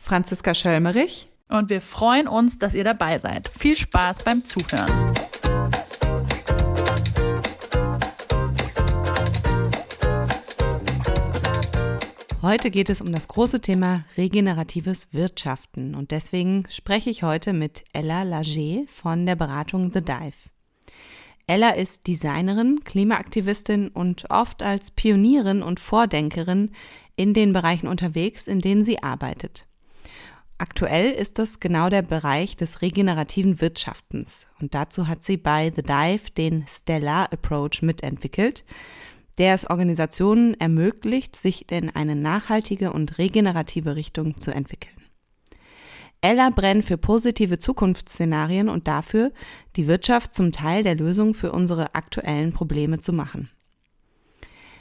Franziska Schölmerich. Und wir freuen uns, dass ihr dabei seid. Viel Spaß beim Zuhören. Heute geht es um das große Thema regeneratives Wirtschaften und deswegen spreche ich heute mit Ella Lager von der Beratung The Dive. Ella ist Designerin, Klimaaktivistin und oft als Pionierin und Vordenkerin in den Bereichen unterwegs, in denen sie arbeitet. Aktuell ist das genau der Bereich des regenerativen Wirtschaftens und dazu hat sie bei The Dive den Stellar Approach mitentwickelt, der es Organisationen ermöglicht, sich in eine nachhaltige und regenerative Richtung zu entwickeln. Ella brennt für positive Zukunftsszenarien und dafür, die Wirtschaft zum Teil der Lösung für unsere aktuellen Probleme zu machen.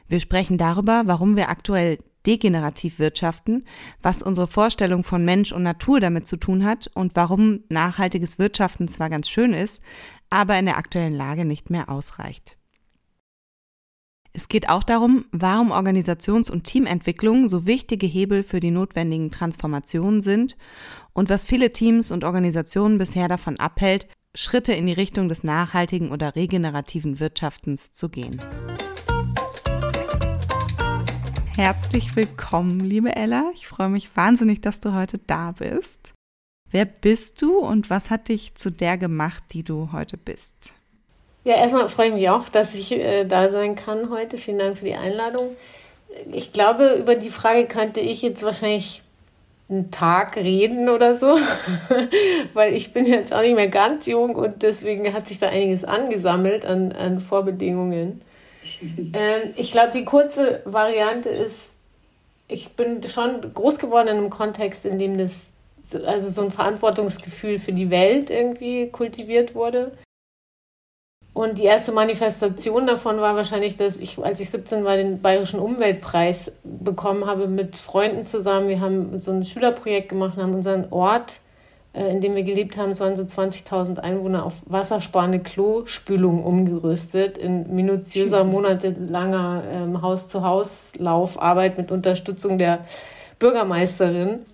Wir sprechen darüber, warum wir aktuell degenerativ wirtschaften, was unsere Vorstellung von Mensch und Natur damit zu tun hat und warum nachhaltiges Wirtschaften zwar ganz schön ist, aber in der aktuellen Lage nicht mehr ausreicht. Es geht auch darum, warum Organisations- und Teamentwicklung so wichtige Hebel für die notwendigen Transformationen sind und was viele Teams und Organisationen bisher davon abhält, Schritte in die Richtung des nachhaltigen oder regenerativen Wirtschaftens zu gehen. Herzlich willkommen, liebe Ella. Ich freue mich wahnsinnig, dass du heute da bist. Wer bist du und was hat dich zu der gemacht, die du heute bist? Ja, erstmal freue ich mich auch, dass ich äh, da sein kann heute. Vielen Dank für die Einladung. Ich glaube, über die Frage könnte ich jetzt wahrscheinlich einen Tag reden oder so, weil ich bin jetzt auch nicht mehr ganz jung und deswegen hat sich da einiges angesammelt an, an Vorbedingungen. Ähm, ich glaube, die kurze Variante ist, ich bin schon groß geworden in einem Kontext, in dem das also so ein Verantwortungsgefühl für die Welt irgendwie kultiviert wurde. Und die erste Manifestation davon war wahrscheinlich, dass ich, als ich 17 war, den Bayerischen Umweltpreis bekommen habe mit Freunden zusammen. Wir haben so ein Schülerprojekt gemacht und haben unseren Ort, in dem wir gelebt haben, es waren so 20.000 Einwohner, auf wassersparende Klospülung umgerüstet, in minutiöser, monatelanger ähm, Haus-zu-Haus-Laufarbeit mit Unterstützung der Bürgermeisterin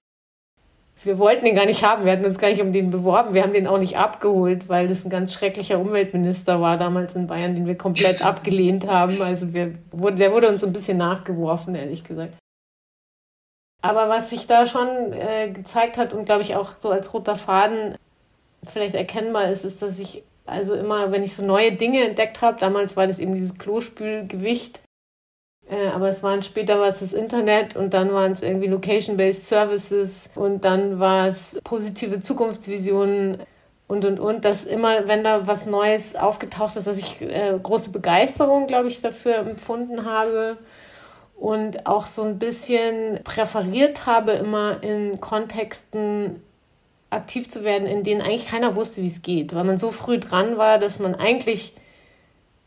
wir wollten den gar nicht haben. Wir hatten uns gar nicht um den beworben. Wir haben den auch nicht abgeholt, weil das ein ganz schrecklicher Umweltminister war damals in Bayern, den wir komplett abgelehnt haben. Also wir, der wurde uns ein bisschen nachgeworfen, ehrlich gesagt. Aber was sich da schon äh, gezeigt hat und glaube ich auch so als roter Faden vielleicht erkennbar ist, ist, dass ich also immer, wenn ich so neue Dinge entdeckt habe, damals war das eben dieses Klospülgewicht, äh, aber es waren später war es das Internet und dann waren es irgendwie Location-Based Services und dann war es positive Zukunftsvisionen und und und, dass immer, wenn da was Neues aufgetaucht ist, dass ich äh, große Begeisterung, glaube ich, dafür empfunden habe und auch so ein bisschen präferiert habe, immer in Kontexten aktiv zu werden, in denen eigentlich keiner wusste, wie es geht, weil man so früh dran war, dass man eigentlich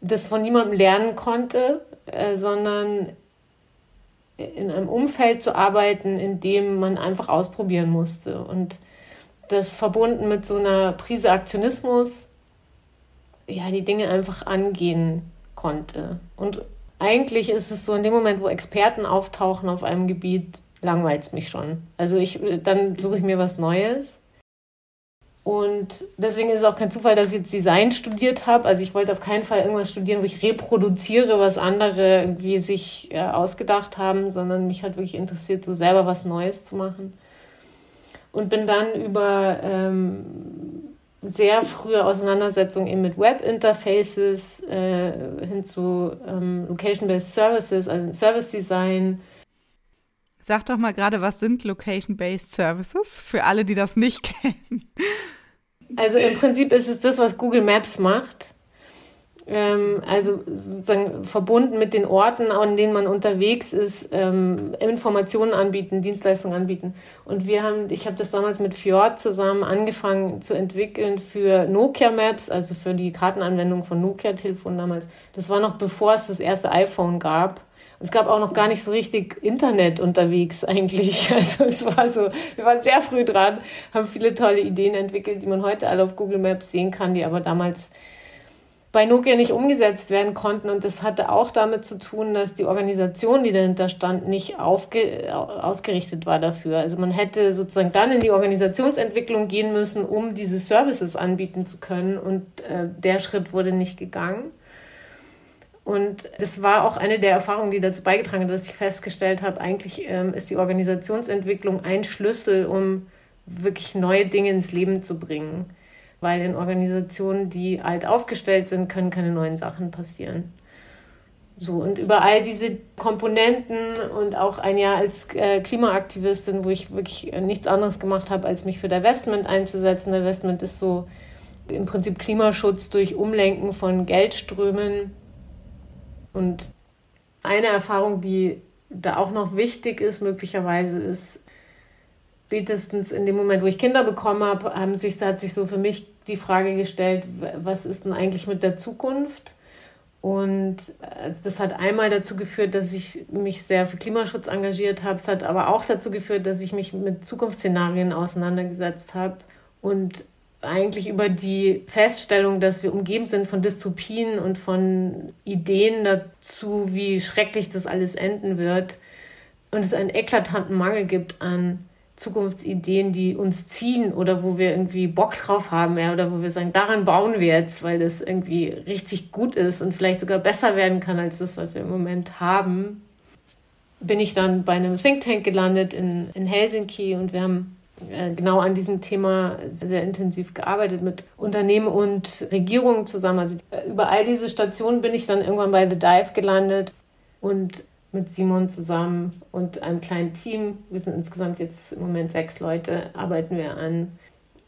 das von niemandem lernen konnte äh, sondern in einem Umfeld zu arbeiten, in dem man einfach ausprobieren musste. Und das verbunden mit so einer Prise Aktionismus, ja, die Dinge einfach angehen konnte. Und eigentlich ist es so, in dem Moment, wo Experten auftauchen auf einem Gebiet, langweilt es mich schon. Also ich, dann suche ich mir was Neues. Und deswegen ist es auch kein Zufall, dass ich jetzt Design studiert habe. Also ich wollte auf keinen Fall irgendwas studieren, wo ich reproduziere, was andere irgendwie sich äh, ausgedacht haben, sondern mich hat wirklich interessiert, so selber was Neues zu machen. Und bin dann über ähm, sehr frühe Auseinandersetzungen eben mit Web-Interfaces äh, hin zu ähm, Location-Based Services, also Service Design. Sag doch mal gerade, was sind Location-Based Services für alle, die das nicht kennen? Also im Prinzip ist es das, was Google Maps macht. Ähm, also sozusagen verbunden mit den Orten, an denen man unterwegs ist, ähm, Informationen anbieten, Dienstleistungen anbieten. Und wir haben, ich habe das damals mit Fjord zusammen angefangen zu entwickeln für Nokia Maps, also für die Kartenanwendung von Nokia-Telefonen damals. Das war noch bevor es das erste iPhone gab. Es gab auch noch gar nicht so richtig Internet unterwegs eigentlich. Also es war so, wir waren sehr früh dran, haben viele tolle Ideen entwickelt, die man heute alle auf Google Maps sehen kann, die aber damals bei Nokia nicht umgesetzt werden konnten. Und das hatte auch damit zu tun, dass die Organisation, die dahinter stand, nicht aufge ausgerichtet war dafür. Also man hätte sozusagen dann in die Organisationsentwicklung gehen müssen, um diese Services anbieten zu können. Und äh, der Schritt wurde nicht gegangen. Und das war auch eine der Erfahrungen, die dazu beigetragen hat, dass ich festgestellt habe, eigentlich ähm, ist die Organisationsentwicklung ein Schlüssel, um wirklich neue Dinge ins Leben zu bringen. Weil in Organisationen, die alt aufgestellt sind, können keine neuen Sachen passieren. So, und über all diese Komponenten und auch ein Jahr als äh, Klimaaktivistin, wo ich wirklich äh, nichts anderes gemacht habe, als mich für Divestment einzusetzen. Divestment ist so im Prinzip Klimaschutz durch Umlenken von Geldströmen und eine Erfahrung, die da auch noch wichtig ist, möglicherweise ist, spätestens in dem Moment, wo ich Kinder bekommen habe, haben sich, hat sich so für mich die Frage gestellt, was ist denn eigentlich mit der Zukunft? Und also das hat einmal dazu geführt, dass ich mich sehr für Klimaschutz engagiert habe. Es hat aber auch dazu geführt, dass ich mich mit Zukunftsszenarien auseinandergesetzt habe und eigentlich über die Feststellung, dass wir umgeben sind von Dystopien und von Ideen dazu, wie schrecklich das alles enden wird und es einen eklatanten Mangel gibt an Zukunftsideen, die uns ziehen oder wo wir irgendwie Bock drauf haben, ja, oder wo wir sagen, daran bauen wir jetzt, weil das irgendwie richtig gut ist und vielleicht sogar besser werden kann als das, was wir im Moment haben, bin ich dann bei einem Think Tank gelandet in, in Helsinki und wir haben äh, genau an diesem Thema sehr intensiv gearbeitet mit Unternehmen und Regierungen zusammen. Also äh, über all diese Stationen bin ich dann irgendwann bei The Dive gelandet und mit Simon zusammen und einem kleinen Team, wir sind insgesamt jetzt im Moment sechs Leute, arbeiten wir an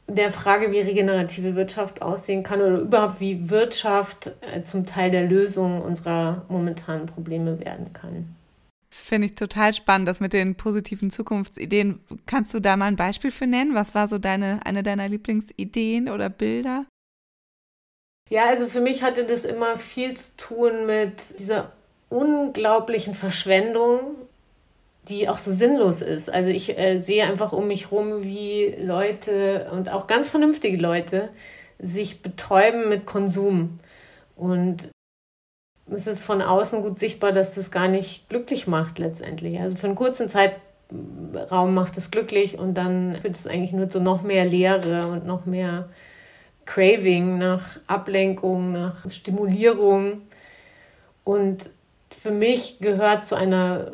der Frage, wie regenerative Wirtschaft aussehen kann oder überhaupt wie Wirtschaft äh, zum Teil der Lösung unserer momentanen Probleme werden kann. Finde ich total spannend, das mit den positiven Zukunftsideen. Kannst du da mal ein Beispiel für nennen? Was war so deine, eine deiner Lieblingsideen oder Bilder? Ja, also für mich hatte das immer viel zu tun mit dieser unglaublichen Verschwendung, die auch so sinnlos ist. Also ich äh, sehe einfach um mich herum, wie Leute und auch ganz vernünftige Leute sich betäuben mit Konsum. Und es ist von außen gut sichtbar, dass das gar nicht glücklich macht letztendlich. Also für einen kurzen Zeitraum macht es glücklich und dann wird es eigentlich nur zu noch mehr Leere und noch mehr Craving nach Ablenkung, nach Stimulierung. Und für mich gehört zu einer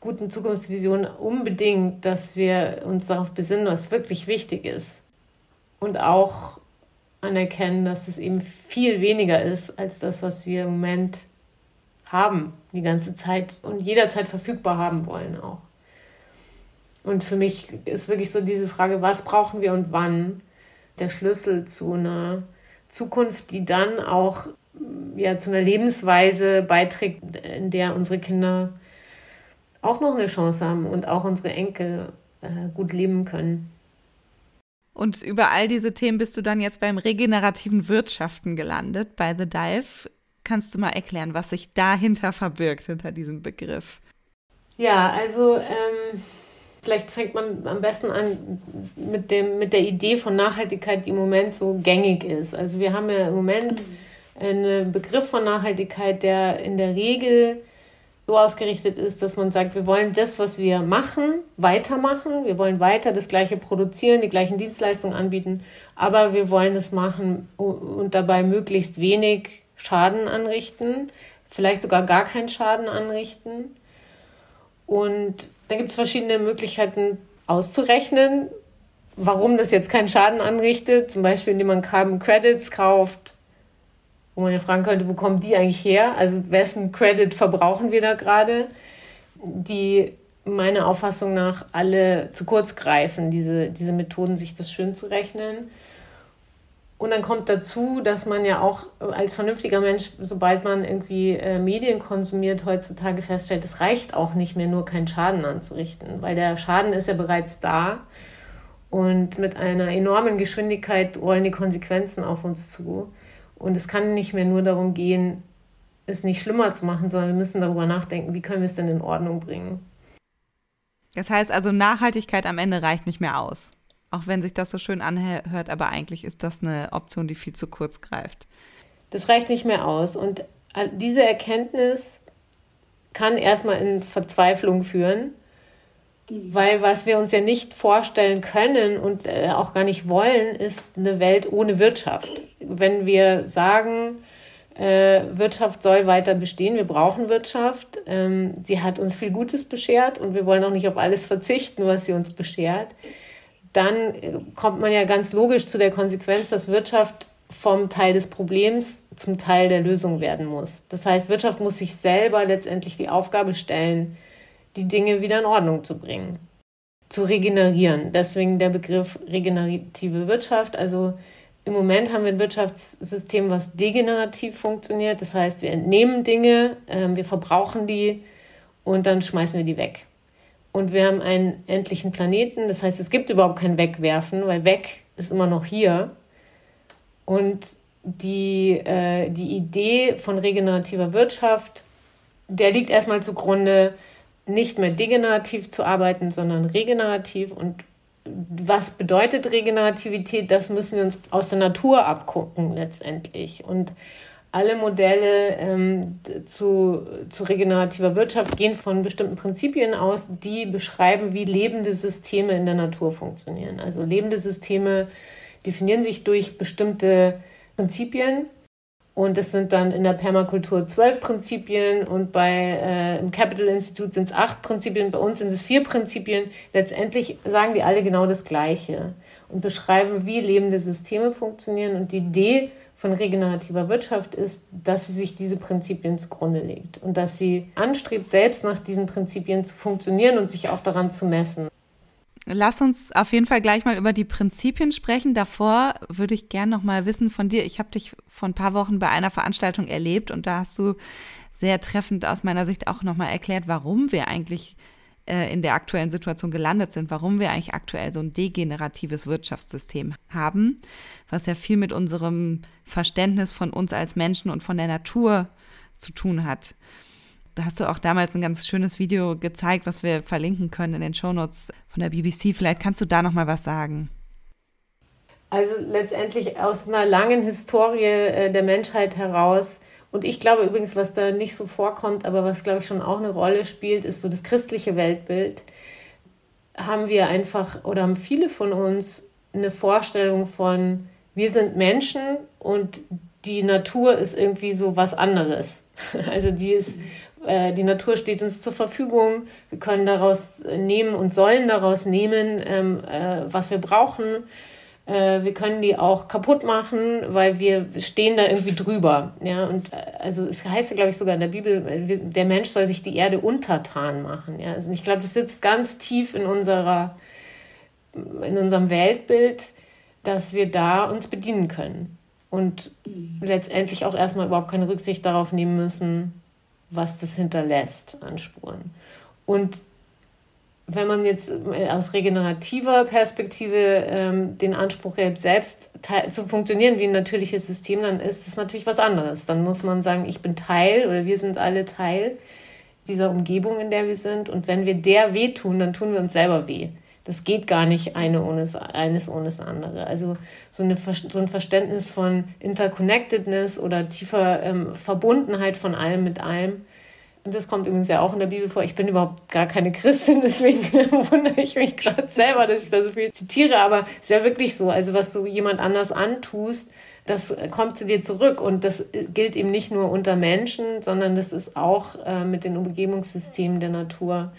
guten Zukunftsvision unbedingt, dass wir uns darauf besinnen, was wirklich wichtig ist. Und auch anerkennen, dass es eben viel weniger ist als das, was wir im Moment haben, die ganze Zeit und jederzeit verfügbar haben wollen auch. Und für mich ist wirklich so diese Frage, was brauchen wir und wann, der Schlüssel zu einer Zukunft, die dann auch ja, zu einer Lebensweise beiträgt, in der unsere Kinder auch noch eine Chance haben und auch unsere Enkel äh, gut leben können. Und über all diese Themen bist du dann jetzt beim regenerativen Wirtschaften gelandet, bei The Dive. Kannst du mal erklären, was sich dahinter verbirgt, hinter diesem Begriff? Ja, also ähm, vielleicht fängt man am besten an mit, dem, mit der Idee von Nachhaltigkeit, die im Moment so gängig ist. Also wir haben ja im Moment einen Begriff von Nachhaltigkeit, der in der Regel so ausgerichtet ist, dass man sagt, wir wollen das, was wir machen, weitermachen. Wir wollen weiter das Gleiche produzieren, die gleichen Dienstleistungen anbieten, aber wir wollen es machen und dabei möglichst wenig Schaden anrichten, vielleicht sogar gar keinen Schaden anrichten. Und da gibt es verschiedene Möglichkeiten auszurechnen, warum das jetzt keinen Schaden anrichtet. Zum Beispiel, indem man Carbon Credits kauft wo man ja fragen könnte, wo kommen die eigentlich her? Also wessen Credit verbrauchen wir da gerade? Die meiner Auffassung nach alle zu kurz greifen, diese, diese Methoden, sich das schön zu rechnen. Und dann kommt dazu, dass man ja auch als vernünftiger Mensch, sobald man irgendwie äh, Medien konsumiert, heutzutage feststellt, es reicht auch nicht mehr, nur keinen Schaden anzurichten, weil der Schaden ist ja bereits da. Und mit einer enormen Geschwindigkeit rollen die Konsequenzen auf uns zu. Und es kann nicht mehr nur darum gehen, es nicht schlimmer zu machen, sondern wir müssen darüber nachdenken, wie können wir es denn in Ordnung bringen. Das heißt also, Nachhaltigkeit am Ende reicht nicht mehr aus. Auch wenn sich das so schön anhört, aber eigentlich ist das eine Option, die viel zu kurz greift. Das reicht nicht mehr aus. Und diese Erkenntnis kann erstmal in Verzweiflung führen, weil was wir uns ja nicht vorstellen können und äh, auch gar nicht wollen, ist eine Welt ohne Wirtschaft. Wenn wir sagen, äh, Wirtschaft soll weiter bestehen. Wir brauchen Wirtschaft. Ähm, sie hat uns viel Gutes beschert und wir wollen auch nicht auf alles verzichten, was sie uns beschert. Dann äh, kommt man ja ganz logisch zu der Konsequenz, dass Wirtschaft vom Teil des Problems zum Teil der Lösung werden muss. Das heißt, Wirtschaft muss sich selber letztendlich die Aufgabe stellen, die Dinge wieder in Ordnung zu bringen, zu regenerieren. Deswegen der Begriff regenerative Wirtschaft. Also im Moment haben wir ein Wirtschaftssystem, was degenerativ funktioniert. Das heißt, wir entnehmen Dinge, äh, wir verbrauchen die und dann schmeißen wir die weg. Und wir haben einen endlichen Planeten. Das heißt, es gibt überhaupt kein Wegwerfen, weil weg ist immer noch hier. Und die, äh, die Idee von regenerativer Wirtschaft, der liegt erstmal zugrunde, nicht mehr degenerativ zu arbeiten, sondern regenerativ und was bedeutet Regenerativität? Das müssen wir uns aus der Natur abgucken letztendlich. Und alle Modelle ähm, zu, zu regenerativer Wirtschaft gehen von bestimmten Prinzipien aus, die beschreiben, wie lebende Systeme in der Natur funktionieren. Also lebende Systeme definieren sich durch bestimmte Prinzipien und es sind dann in der Permakultur zwölf Prinzipien und bei, äh, im Capital Institute sind es acht Prinzipien, bei uns sind es vier Prinzipien. Letztendlich sagen die alle genau das Gleiche und beschreiben, wie lebende Systeme funktionieren. Und die Idee von regenerativer Wirtschaft ist, dass sie sich diese Prinzipien zugrunde legt und dass sie anstrebt, selbst nach diesen Prinzipien zu funktionieren und sich auch daran zu messen. Lass uns auf jeden Fall gleich mal über die Prinzipien sprechen. Davor würde ich gerne noch mal wissen von dir. Ich habe dich vor ein paar Wochen bei einer Veranstaltung erlebt und da hast du sehr treffend aus meiner Sicht auch noch mal erklärt, warum wir eigentlich äh, in der aktuellen Situation gelandet sind, warum wir eigentlich aktuell so ein degeneratives Wirtschaftssystem haben, was ja viel mit unserem Verständnis von uns als Menschen und von der Natur zu tun hat. Da hast du auch damals ein ganz schönes Video gezeigt, was wir verlinken können in den Shownotes von der BBC. Vielleicht kannst du da noch mal was sagen. Also letztendlich aus einer langen Historie äh, der Menschheit heraus und ich glaube übrigens, was da nicht so vorkommt, aber was glaube ich schon auch eine Rolle spielt, ist so das christliche Weltbild. Haben wir einfach oder haben viele von uns eine Vorstellung von, wir sind Menschen und die Natur ist irgendwie so was anderes. Also die ist äh, die Natur steht uns zur Verfügung. Wir können daraus nehmen und sollen daraus nehmen, ähm, äh, was wir brauchen. Äh, wir können die auch kaputt machen, weil wir stehen da irgendwie drüber. Ja, und äh, also es heißt ja, glaube ich, sogar in der Bibel, der Mensch soll sich die Erde untertan machen. Ja, also ich glaube, das sitzt ganz tief in unserer, in unserem Weltbild, dass wir da uns bedienen können und letztendlich auch erstmal überhaupt keine Rücksicht darauf nehmen müssen, was das hinterlässt an Spuren. Und wenn man jetzt äh, aus regenerativer Perspektive ähm, den Anspruch hat, selbst zu funktionieren wie ein natürliches System, dann ist das natürlich was anderes. Dann muss man sagen, ich bin Teil oder wir sind alle Teil dieser Umgebung, in der wir sind. Und wenn wir der wehtun, dann tun wir uns selber weh. Das geht gar nicht eine ohne, eines ohne das andere. Also so, eine, so ein Verständnis von Interconnectedness oder tiefer ähm, Verbundenheit von allem mit allem. Und das kommt übrigens ja auch in der Bibel vor. Ich bin überhaupt gar keine Christin, deswegen wundere ich mich gerade selber, dass ich da so viel zitiere. Aber es ist ja wirklich so. Also was du jemand anders antust, das kommt zu dir zurück. Und das gilt eben nicht nur unter Menschen, sondern das ist auch äh, mit den Umgebungssystemen der Natur,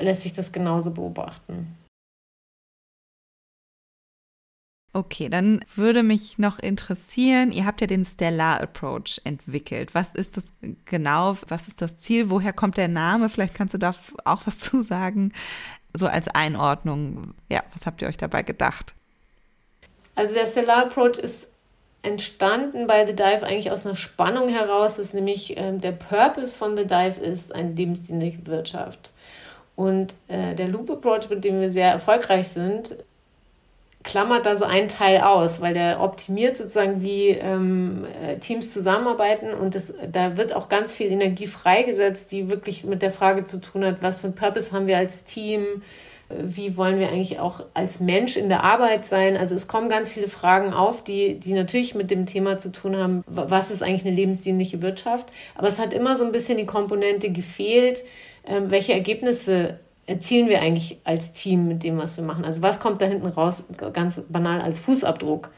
lässt sich das genauso beobachten. Okay, dann würde mich noch interessieren, ihr habt ja den Stellar Approach entwickelt. Was ist das genau? Was ist das Ziel? Woher kommt der Name? Vielleicht kannst du da auch was zu sagen, so als Einordnung. Ja, was habt ihr euch dabei gedacht? Also der Stellar Approach ist entstanden bei The Dive eigentlich aus einer Spannung heraus, dass nämlich äh, der Purpose von The Dive ist eine lebensdienliche Wirtschaft. Und äh, der Loop Approach, mit dem wir sehr erfolgreich sind, klammert da so einen Teil aus, weil der optimiert sozusagen, wie ähm, äh, Teams zusammenarbeiten und das, da wird auch ganz viel Energie freigesetzt, die wirklich mit der Frage zu tun hat, was für ein Purpose haben wir als Team, wie wollen wir eigentlich auch als Mensch in der Arbeit sein. Also es kommen ganz viele Fragen auf, die, die natürlich mit dem Thema zu tun haben, was ist eigentlich eine lebensdienliche Wirtschaft. Aber es hat immer so ein bisschen die Komponente gefehlt, ähm, welche Ergebnisse erzielen wir eigentlich als Team mit dem, was wir machen. Also was kommt da hinten raus, ganz banal als Fußabdruck.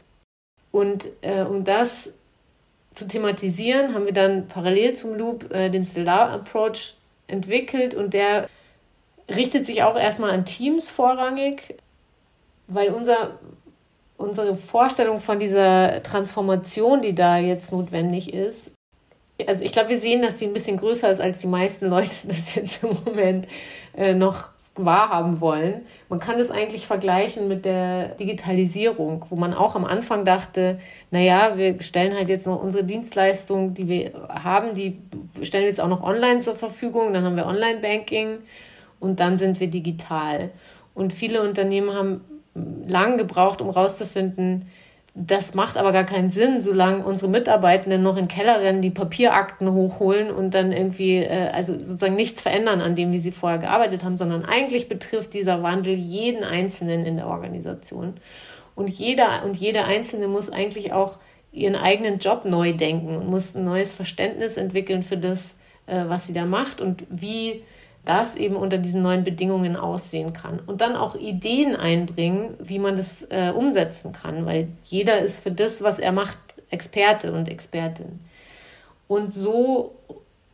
Und äh, um das zu thematisieren, haben wir dann parallel zum Loop äh, den Stellar Approach entwickelt und der richtet sich auch erstmal an Teams vorrangig, weil unser, unsere Vorstellung von dieser Transformation, die da jetzt notwendig ist, also ich glaube, wir sehen, dass die ein bisschen größer ist, als die meisten Leute das jetzt im Moment äh, noch wahrhaben wollen. Man kann das eigentlich vergleichen mit der Digitalisierung, wo man auch am Anfang dachte, naja, wir stellen halt jetzt noch unsere Dienstleistung, die wir haben, die stellen wir jetzt auch noch online zur Verfügung, dann haben wir Online-Banking und dann sind wir digital. Und viele Unternehmen haben lang gebraucht, um herauszufinden, das macht aber gar keinen Sinn, solange unsere Mitarbeitenden noch in Keller rennen, die Papierakten hochholen und dann irgendwie, äh, also sozusagen nichts verändern an dem, wie sie vorher gearbeitet haben, sondern eigentlich betrifft dieser Wandel jeden Einzelnen in der Organisation. Und jeder und jede Einzelne muss eigentlich auch ihren eigenen Job neu denken und muss ein neues Verständnis entwickeln für das, äh, was sie da macht und wie das eben unter diesen neuen Bedingungen aussehen kann. Und dann auch Ideen einbringen, wie man das äh, umsetzen kann, weil jeder ist für das, was er macht, Experte und Expertin. Und so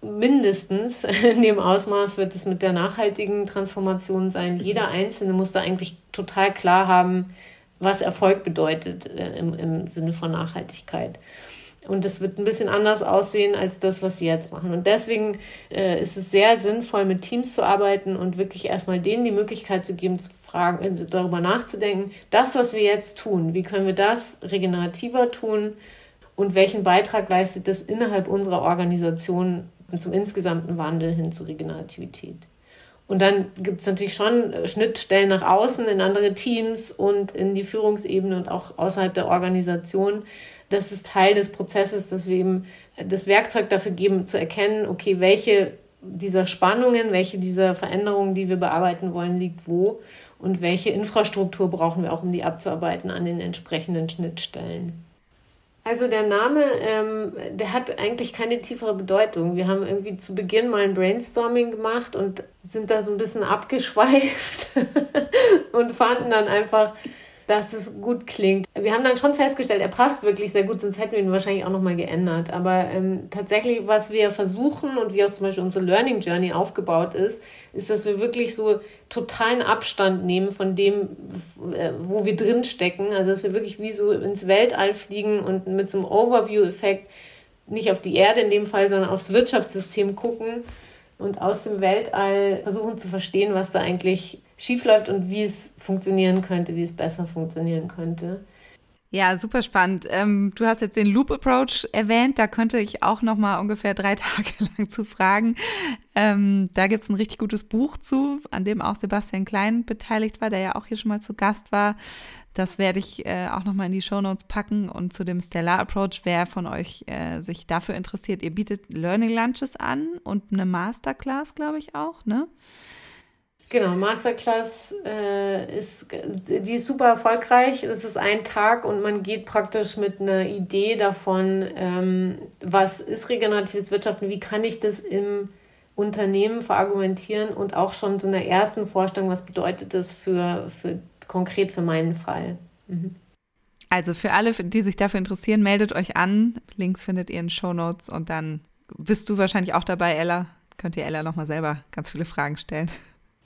mindestens in dem Ausmaß wird es mit der nachhaltigen Transformation sein. Jeder Einzelne muss da eigentlich total klar haben, was Erfolg bedeutet äh, im, im Sinne von Nachhaltigkeit. Und es wird ein bisschen anders aussehen als das, was sie jetzt machen. Und deswegen äh, ist es sehr sinnvoll, mit Teams zu arbeiten und wirklich erstmal denen die Möglichkeit zu geben, zu fragen, äh, darüber nachzudenken, das, was wir jetzt tun, wie können wir das regenerativer tun und welchen Beitrag leistet das innerhalb unserer Organisation zum insgesamten Wandel hin zur Regenerativität. Und dann gibt es natürlich schon äh, Schnittstellen nach außen in andere Teams und in die Führungsebene und auch außerhalb der Organisation das ist Teil des Prozesses, dass wir eben das Werkzeug dafür geben, zu erkennen, okay, welche dieser Spannungen, welche dieser Veränderungen, die wir bearbeiten wollen, liegt wo und welche Infrastruktur brauchen wir auch, um die abzuarbeiten an den entsprechenden Schnittstellen. Also der Name, ähm, der hat eigentlich keine tiefere Bedeutung. Wir haben irgendwie zu Beginn mal ein Brainstorming gemacht und sind da so ein bisschen abgeschweift und fanden dann einfach, dass es gut klingt. Wir haben dann schon festgestellt, er passt wirklich sehr gut, sonst hätten wir ihn wahrscheinlich auch nochmal geändert. Aber ähm, tatsächlich, was wir versuchen und wie auch zum Beispiel unsere Learning Journey aufgebaut ist, ist, dass wir wirklich so totalen Abstand nehmen von dem, äh, wo wir drin stecken. Also, dass wir wirklich wie so ins Weltall fliegen und mit so einem Overview-Effekt nicht auf die Erde in dem Fall, sondern aufs Wirtschaftssystem gucken und aus dem Weltall versuchen zu verstehen, was da eigentlich schiefläuft und wie es funktionieren könnte, wie es besser funktionieren könnte. Ja, super spannend. Ähm, du hast jetzt den Loop Approach erwähnt. Da könnte ich auch noch mal ungefähr drei Tage lang zu fragen. Ähm, da gibt es ein richtig gutes Buch zu, an dem auch Sebastian Klein beteiligt war, der ja auch hier schon mal zu Gast war. Das werde ich äh, auch noch mal in die Show Notes packen. Und zu dem Stellar Approach, wer von euch äh, sich dafür interessiert, ihr bietet Learning Lunches an und eine Masterclass, glaube ich auch, ne? Genau, Masterclass äh, ist, die ist super erfolgreich. Es ist ein Tag und man geht praktisch mit einer Idee davon, ähm, was ist regeneratives Wirtschaften, wie kann ich das im Unternehmen verargumentieren und auch schon so einer ersten Vorstellung, was bedeutet das für, für konkret für meinen Fall. Mhm. Also für alle, die sich dafür interessieren, meldet euch an. Links findet ihr in Show Notes und dann bist du wahrscheinlich auch dabei, Ella. Könnt ihr Ella nochmal selber ganz viele Fragen stellen.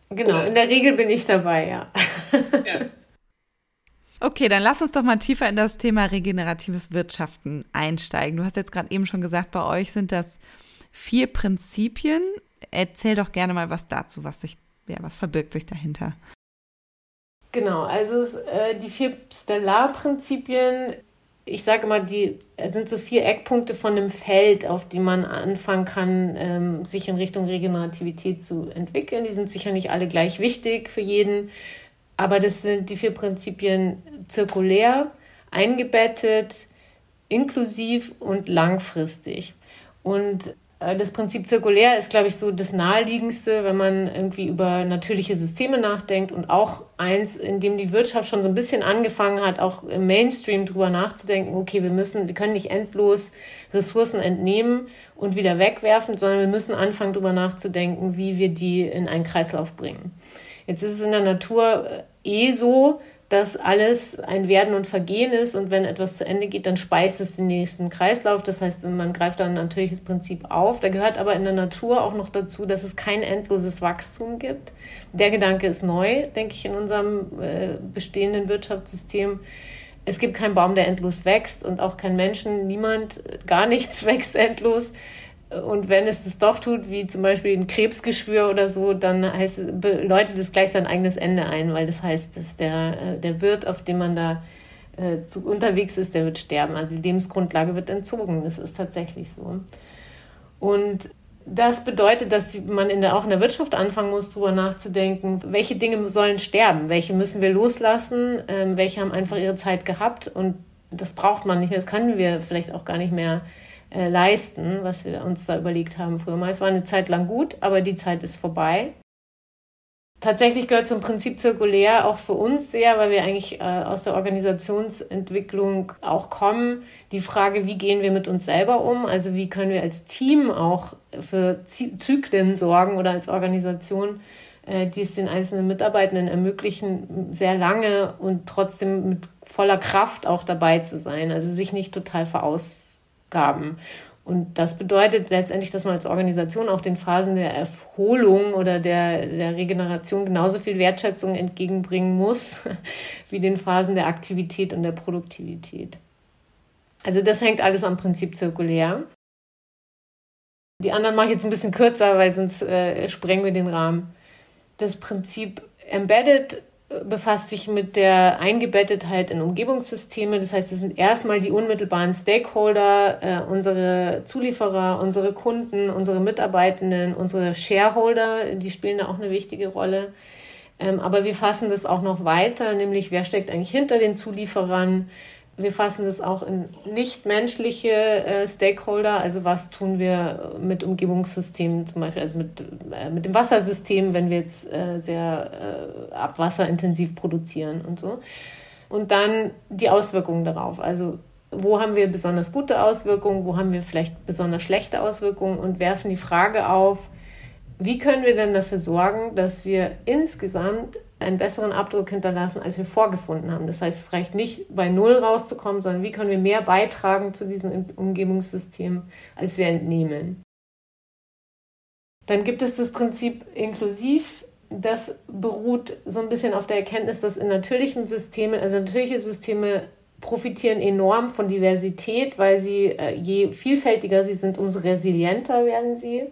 Genau, in der Regel bin ich dabei, ja. ja. Okay, dann lass uns doch mal tiefer in das Thema regeneratives Wirtschaften einsteigen. Du hast jetzt gerade eben schon gesagt, bei euch sind das vier Prinzipien. Erzähl doch gerne mal was dazu, was sich, ja, was verbirgt sich dahinter. Genau, also äh, die vier Stellar-Prinzipien ich sage immer, die sind so vier Eckpunkte von einem Feld, auf die man anfangen kann, ähm, sich in Richtung Regenerativität zu entwickeln. Die sind sicher nicht alle gleich wichtig für jeden, aber das sind die vier Prinzipien zirkulär, eingebettet, inklusiv und langfristig. Und äh, das Prinzip zirkulär ist, glaube ich, so das naheliegendste, wenn man irgendwie über natürliche Systeme nachdenkt und auch eins, in dem die Wirtschaft schon so ein bisschen angefangen hat, auch im Mainstream drüber nachzudenken, okay, wir müssen, wir können nicht endlos Ressourcen entnehmen und wieder wegwerfen, sondern wir müssen anfangen, drüber nachzudenken, wie wir die in einen Kreislauf bringen. Jetzt ist es in der Natur äh, eh so, dass alles ein Werden und Vergehen ist und wenn etwas zu Ende geht, dann speist es den nächsten Kreislauf. Das heißt, man greift dann natürlich das Prinzip auf. Da gehört aber in der Natur auch noch dazu, dass es kein endloses Wachstum gibt. Der Gedanke ist neu, denke ich, in unserem äh, bestehenden Wirtschaftssystem. Es gibt keinen Baum, der endlos wächst und auch kein Menschen, niemand, gar nichts wächst endlos. Und wenn es das doch tut, wie zum Beispiel ein Krebsgeschwür oder so, dann heißt, läutet es gleich sein eigenes Ende ein, weil das heißt, dass der, äh, der Wirt, auf dem man da äh, zu, unterwegs ist, der wird sterben. Also die Lebensgrundlage wird entzogen. Das ist tatsächlich so. Und das bedeutet, dass man in der, auch in der Wirtschaft anfangen muss, darüber nachzudenken, welche Dinge sollen sterben, welche müssen wir loslassen, ähm, welche haben einfach ihre Zeit gehabt und das braucht man nicht mehr, das können wir vielleicht auch gar nicht mehr äh, leisten, was wir uns da überlegt haben früher mal. Es war eine Zeit lang gut, aber die Zeit ist vorbei. Tatsächlich gehört zum Prinzip zirkulär auch für uns sehr, weil wir eigentlich äh, aus der Organisationsentwicklung auch kommen. Die Frage, wie gehen wir mit uns selber um? Also wie können wir als Team auch für Zyklen sorgen oder als Organisation, äh, die es den einzelnen Mitarbeitenden ermöglichen, sehr lange und trotzdem mit voller Kraft auch dabei zu sein. Also sich nicht total veraus Aufgaben. Und das bedeutet letztendlich, dass man als Organisation auch den Phasen der Erholung oder der, der Regeneration genauso viel Wertschätzung entgegenbringen muss, wie den Phasen der Aktivität und der Produktivität. Also das hängt alles am Prinzip zirkulär. Die anderen mache ich jetzt ein bisschen kürzer, weil sonst äh, sprengen wir den Rahmen. Das Prinzip Embedded befasst sich mit der Eingebettetheit in Umgebungssysteme. Das heißt, es sind erstmal die unmittelbaren Stakeholder, äh, unsere Zulieferer, unsere Kunden, unsere Mitarbeitenden, unsere Shareholder, die spielen da auch eine wichtige Rolle. Ähm, aber wir fassen das auch noch weiter, nämlich wer steckt eigentlich hinter den Zulieferern, wir fassen das auch in nichtmenschliche äh, Stakeholder. Also was tun wir mit Umgebungssystemen, zum Beispiel also mit, äh, mit dem Wassersystem, wenn wir jetzt äh, sehr äh, abwasserintensiv produzieren und so. Und dann die Auswirkungen darauf. Also wo haben wir besonders gute Auswirkungen, wo haben wir vielleicht besonders schlechte Auswirkungen und werfen die Frage auf, wie können wir denn dafür sorgen, dass wir insgesamt einen besseren Abdruck hinterlassen, als wir vorgefunden haben. Das heißt, es reicht nicht, bei Null rauszukommen, sondern wie können wir mehr beitragen zu diesem Umgebungssystem, als wir entnehmen. Dann gibt es das Prinzip inklusiv. Das beruht so ein bisschen auf der Erkenntnis, dass in natürlichen Systemen, also natürliche Systeme profitieren enorm von Diversität, weil sie, äh, je vielfältiger sie sind, umso resilienter werden sie.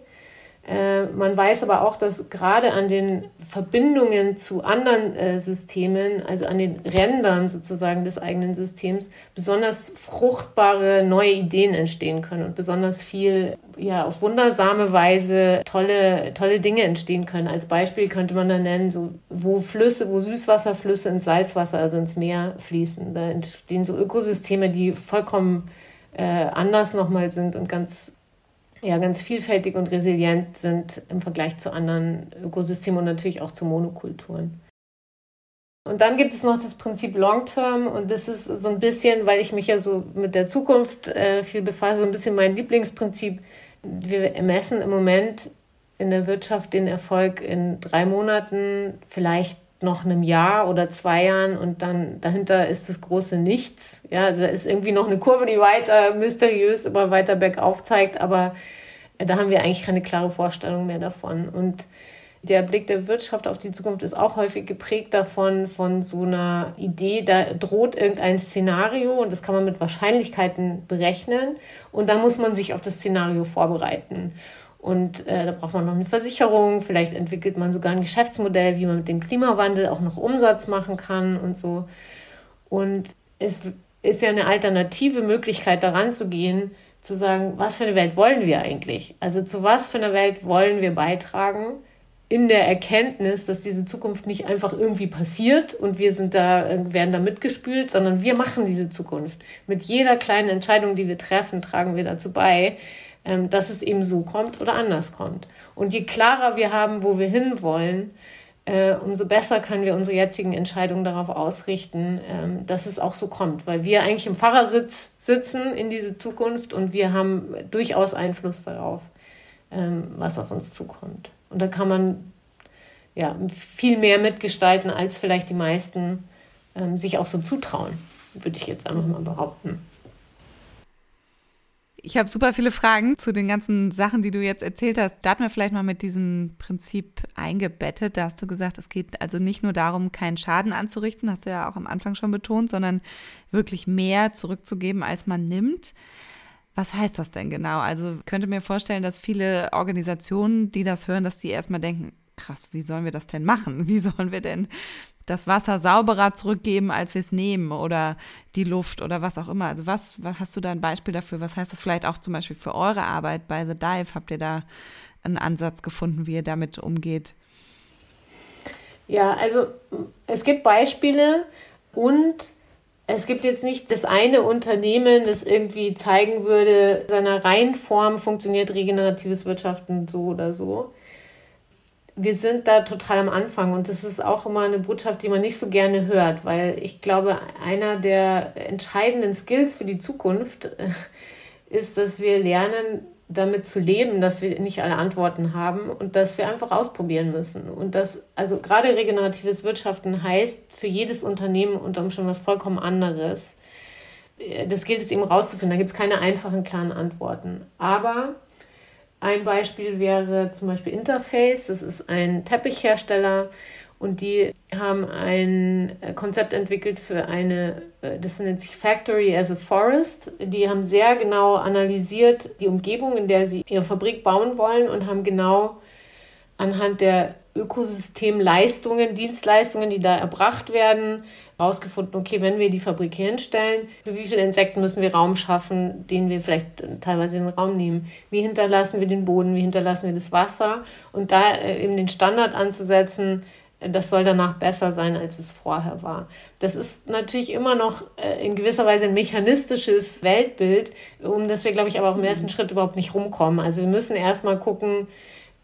Äh, man weiß aber auch, dass gerade an den Verbindungen zu anderen äh, Systemen, also an den Rändern sozusagen des eigenen Systems, besonders fruchtbare neue Ideen entstehen können und besonders viel, ja, auf wundersame Weise tolle, tolle Dinge entstehen können. Als Beispiel könnte man dann nennen, so, wo Flüsse, wo Süßwasserflüsse ins Salzwasser, also ins Meer fließen. Da entstehen so Ökosysteme, die vollkommen äh, anders nochmal sind und ganz ja, ganz vielfältig und resilient sind im Vergleich zu anderen Ökosystemen und natürlich auch zu Monokulturen. Und dann gibt es noch das Prinzip Long Term und das ist so ein bisschen, weil ich mich ja so mit der Zukunft äh, viel befasse, so ein bisschen mein Lieblingsprinzip. Wir messen im Moment in der Wirtschaft den Erfolg in drei Monaten, vielleicht noch einem Jahr oder zwei Jahren und dann dahinter ist das große Nichts. Ja, also da ist irgendwie noch eine Kurve, die weiter mysteriös immer weiter bergauf zeigt, aber da haben wir eigentlich keine klare Vorstellung mehr davon. Und der Blick der Wirtschaft auf die Zukunft ist auch häufig geprägt davon, von so einer Idee, da droht irgendein Szenario und das kann man mit Wahrscheinlichkeiten berechnen und dann muss man sich auf das Szenario vorbereiten. Und äh, da braucht man noch eine Versicherung, vielleicht entwickelt man sogar ein Geschäftsmodell, wie man mit dem Klimawandel auch noch Umsatz machen kann und so. Und es ist ja eine alternative Möglichkeit daran zu gehen, zu sagen, was für eine Welt wollen wir eigentlich? Also zu was für einer Welt wollen wir beitragen? in der Erkenntnis, dass diese Zukunft nicht einfach irgendwie passiert und wir sind da, werden da mitgespült, sondern wir machen diese Zukunft. Mit jeder kleinen Entscheidung, die wir treffen, tragen wir dazu bei, dass es eben so kommt oder anders kommt. Und je klarer wir haben, wo wir hinwollen, äh, umso besser können wir unsere jetzigen Entscheidungen darauf ausrichten, ähm, dass es auch so kommt. Weil wir eigentlich im Fahrersitz sitzen in diese Zukunft und wir haben durchaus Einfluss darauf, ähm, was auf uns zukommt. Und da kann man ja, viel mehr mitgestalten, als vielleicht die meisten ähm, sich auch so zutrauen, würde ich jetzt einfach mal behaupten. Ich habe super viele Fragen zu den ganzen Sachen, die du jetzt erzählt hast. Da hatten wir vielleicht mal mit diesem Prinzip eingebettet. Da hast du gesagt, es geht also nicht nur darum, keinen Schaden anzurichten, hast du ja auch am Anfang schon betont, sondern wirklich mehr zurückzugeben, als man nimmt. Was heißt das denn genau? Also könnte mir vorstellen, dass viele Organisationen, die das hören, dass die erstmal denken, krass, wie sollen wir das denn machen? Wie sollen wir denn das Wasser sauberer zurückgeben, als wir es nehmen oder die Luft oder was auch immer. Also was, was hast du da ein Beispiel dafür? Was heißt das vielleicht auch zum Beispiel für eure Arbeit bei The Dive? Habt ihr da einen Ansatz gefunden, wie ihr damit umgeht? Ja, also es gibt Beispiele und es gibt jetzt nicht das eine Unternehmen, das irgendwie zeigen würde, seiner Reihenform funktioniert regeneratives Wirtschaften so oder so wir sind da total am Anfang und das ist auch immer eine Botschaft, die man nicht so gerne hört, weil ich glaube, einer der entscheidenden Skills für die Zukunft äh, ist, dass wir lernen, damit zu leben, dass wir nicht alle Antworten haben und dass wir einfach ausprobieren müssen. Und das, also gerade regeneratives Wirtschaften heißt für jedes Unternehmen unter Umständen was vollkommen anderes. Äh, das gilt es eben rauszufinden. Da gibt es keine einfachen, klaren Antworten. Aber ein Beispiel wäre zum Beispiel Interface. Das ist ein Teppichhersteller und die haben ein Konzept entwickelt für eine, äh, das nennt sich Factory as a Forest. Die haben sehr genau analysiert die Umgebung, in der sie ihre Fabrik bauen wollen und haben genau anhand der Ökosystemleistungen, Dienstleistungen, die da erbracht werden, herausgefunden, okay, wenn wir die Fabrik hinstellen, für wie viele Insekten müssen wir Raum schaffen, den wir vielleicht teilweise in den Raum nehmen? Wie hinterlassen wir den Boden? Wie hinterlassen wir das Wasser? Und da äh, eben den Standard anzusetzen, das soll danach besser sein, als es vorher war. Das ist natürlich immer noch äh, in gewisser Weise ein mechanistisches Weltbild, um das wir, glaube ich, aber auch im ersten Schritt überhaupt nicht rumkommen. Also wir müssen erstmal gucken,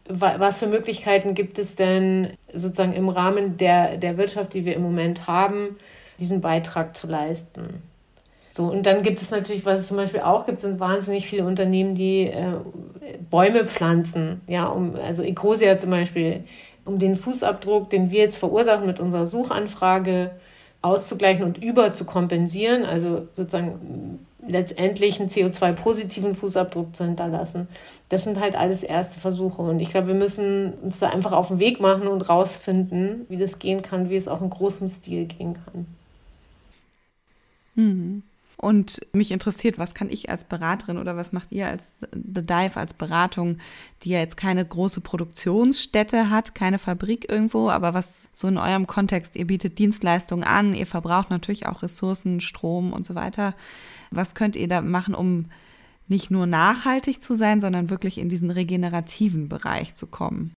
was für Möglichkeiten gibt es denn sozusagen im Rahmen der, der Wirtschaft, die wir im Moment haben, diesen Beitrag zu leisten? So, und dann gibt es natürlich, was es zum Beispiel auch gibt, sind wahnsinnig viele Unternehmen, die äh, Bäume pflanzen. Ja, um, also Ecosia zum Beispiel, um den Fußabdruck, den wir jetzt verursachen mit unserer Suchanfrage, auszugleichen und über zu kompensieren, also sozusagen letztendlich einen CO2-positiven Fußabdruck zu hinterlassen. Das sind halt alles erste Versuche. Und ich glaube, wir müssen uns da einfach auf den Weg machen und rausfinden, wie das gehen kann, wie es auch in großem Stil gehen kann. Mhm. Und mich interessiert, was kann ich als Beraterin oder was macht ihr als The Dive als Beratung, die ja jetzt keine große Produktionsstätte hat, keine Fabrik irgendwo, aber was so in eurem Kontext, ihr bietet Dienstleistungen an, ihr verbraucht natürlich auch Ressourcen, Strom und so weiter. Was könnt ihr da machen, um nicht nur nachhaltig zu sein, sondern wirklich in diesen regenerativen Bereich zu kommen?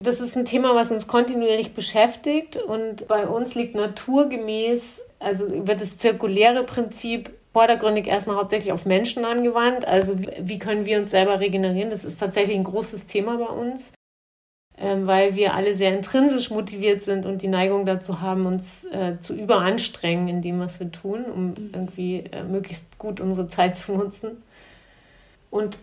Das ist ein Thema, was uns kontinuierlich beschäftigt und bei uns liegt naturgemäß, also wird das zirkuläre Prinzip vordergründig erstmal hauptsächlich auf Menschen angewandt. Also wie können wir uns selber regenerieren? Das ist tatsächlich ein großes Thema bei uns, weil wir alle sehr intrinsisch motiviert sind und die Neigung dazu haben, uns äh, zu überanstrengen in dem, was wir tun, um irgendwie äh, möglichst gut unsere Zeit zu nutzen. Und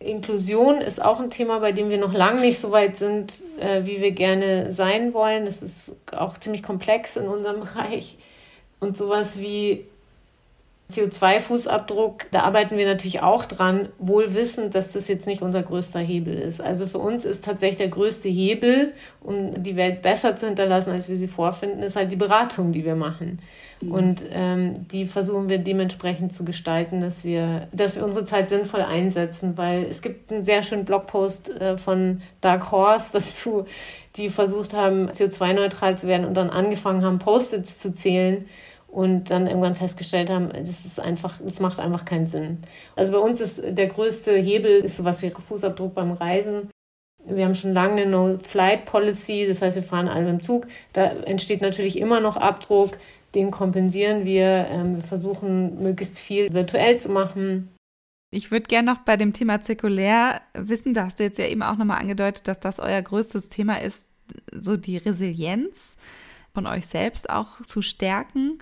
Inklusion ist auch ein Thema, bei dem wir noch lange nicht so weit sind, äh, wie wir gerne sein wollen. Das ist auch ziemlich komplex in unserem Bereich. Und sowas wie CO2-Fußabdruck, da arbeiten wir natürlich auch dran, wohl wissend, dass das jetzt nicht unser größter Hebel ist. Also für uns ist tatsächlich der größte Hebel, um die Welt besser zu hinterlassen, als wir sie vorfinden, ist halt die Beratung, die wir machen. Mhm. Und ähm, die versuchen wir dementsprechend zu gestalten, dass wir, dass wir unsere Zeit sinnvoll einsetzen, weil es gibt einen sehr schönen Blogpost äh, von Dark Horse dazu, die versucht haben, CO2-neutral zu werden und dann angefangen haben, Post-its zu zählen und dann irgendwann festgestellt haben, das ist einfach, das macht einfach keinen Sinn. Also bei uns ist der größte Hebel ist sowas wie Fußabdruck beim Reisen. Wir haben schon lange eine No-Flight-Policy, das heißt, wir fahren alle im Zug. Da entsteht natürlich immer noch Abdruck, den kompensieren wir. Ähm, wir versuchen, möglichst viel virtuell zu machen. Ich würde gerne noch bei dem Thema zirkulär wissen, da hast du jetzt ja eben auch nochmal angedeutet, dass das euer größtes Thema ist, so die Resilienz von euch selbst auch zu stärken.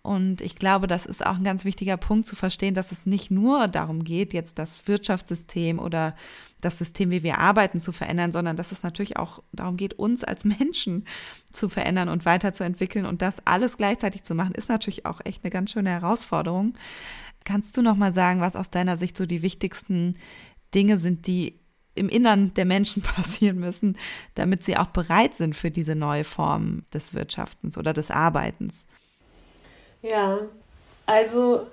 Und ich glaube, das ist auch ein ganz wichtiger Punkt zu verstehen, dass es nicht nur darum geht, jetzt das Wirtschaftssystem oder das System, wie wir arbeiten, zu verändern, sondern dass es natürlich auch darum geht, uns als Menschen zu verändern und weiterzuentwickeln. Und das alles gleichzeitig zu machen, ist natürlich auch echt eine ganz schöne Herausforderung. Kannst du noch mal sagen, was aus deiner Sicht so die wichtigsten Dinge sind, die im Innern der Menschen passieren müssen, damit sie auch bereit sind für diese neue Form des Wirtschaftens oder des Arbeitens? Ja, also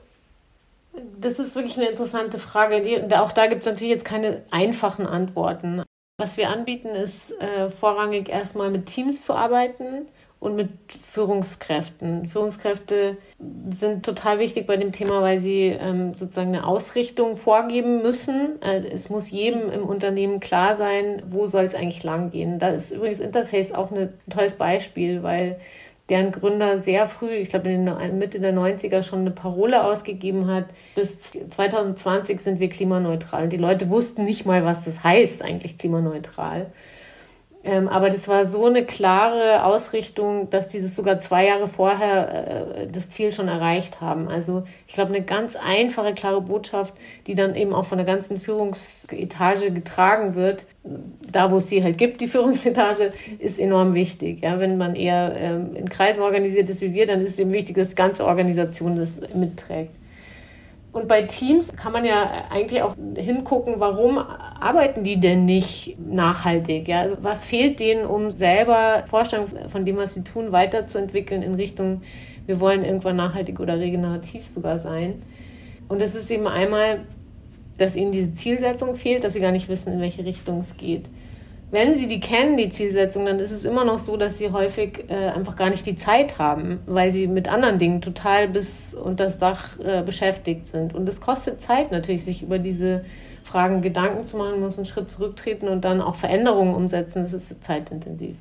das ist wirklich eine interessante Frage. Auch da gibt es natürlich jetzt keine einfachen Antworten. Was wir anbieten, ist äh, vorrangig erstmal mit Teams zu arbeiten und mit Führungskräften. Führungskräfte sind total wichtig bei dem Thema, weil sie ähm, sozusagen eine Ausrichtung vorgeben müssen. Äh, es muss jedem im Unternehmen klar sein, wo soll es eigentlich lang gehen. Da ist übrigens Interface auch eine, ein tolles Beispiel, weil deren Gründer sehr früh, ich glaube in den Mitte der 90er schon eine Parole ausgegeben hat, bis 2020 sind wir klimaneutral. Und die Leute wussten nicht mal, was das heißt, eigentlich klimaneutral. Ähm, aber das war so eine klare Ausrichtung, dass die das sogar zwei Jahre vorher äh, das Ziel schon erreicht haben. Also ich glaube, eine ganz einfache, klare Botschaft, die dann eben auch von der ganzen Führungsetage getragen wird, da wo es sie halt gibt, die Führungsetage, ist enorm wichtig. Ja, wenn man eher ähm, in Kreisen organisiert ist wie wir, dann ist es eben wichtig, dass die ganze Organisation das mitträgt. Und bei Teams kann man ja eigentlich auch hingucken, warum arbeiten die denn nicht nachhaltig? Ja? Also was fehlt denen, um selber Vorstellungen von dem, was sie tun, weiterzuentwickeln in Richtung, wir wollen irgendwann nachhaltig oder regenerativ sogar sein. Und das ist eben einmal, dass ihnen diese Zielsetzung fehlt, dass sie gar nicht wissen, in welche Richtung es geht wenn sie die kennen, die Zielsetzung, dann ist es immer noch so, dass sie häufig äh, einfach gar nicht die Zeit haben, weil sie mit anderen Dingen total bis unter das Dach äh, beschäftigt sind. Und es kostet Zeit natürlich, sich über diese Fragen Gedanken zu machen, muss einen Schritt zurücktreten und dann auch Veränderungen umsetzen. Das ist zeitintensiv.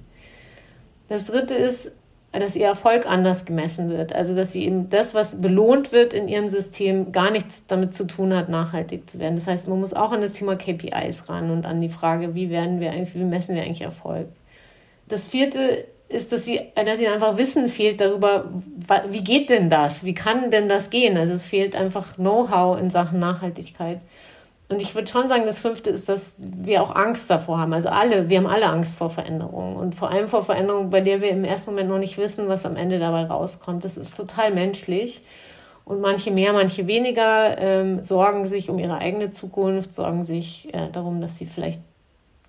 Das dritte ist, dass ihr Erfolg anders gemessen wird. Also dass sie eben das, was belohnt wird in ihrem System, gar nichts damit zu tun hat, nachhaltig zu werden. Das heißt, man muss auch an das Thema KPIs ran und an die Frage, wie werden wir eigentlich, wie messen wir eigentlich Erfolg. Das vierte ist, dass sie, dass ihnen einfach Wissen fehlt darüber, wie geht denn das? Wie kann denn das gehen? Also es fehlt einfach Know-how in Sachen Nachhaltigkeit. Und ich würde schon sagen, das fünfte ist, dass wir auch Angst davor haben. Also alle, wir haben alle Angst vor Veränderungen und vor allem vor Veränderungen, bei der wir im ersten Moment noch nicht wissen, was am Ende dabei rauskommt. Das ist total menschlich. Und manche mehr, manche weniger ähm, sorgen sich um ihre eigene Zukunft, sorgen sich äh, darum, dass sie vielleicht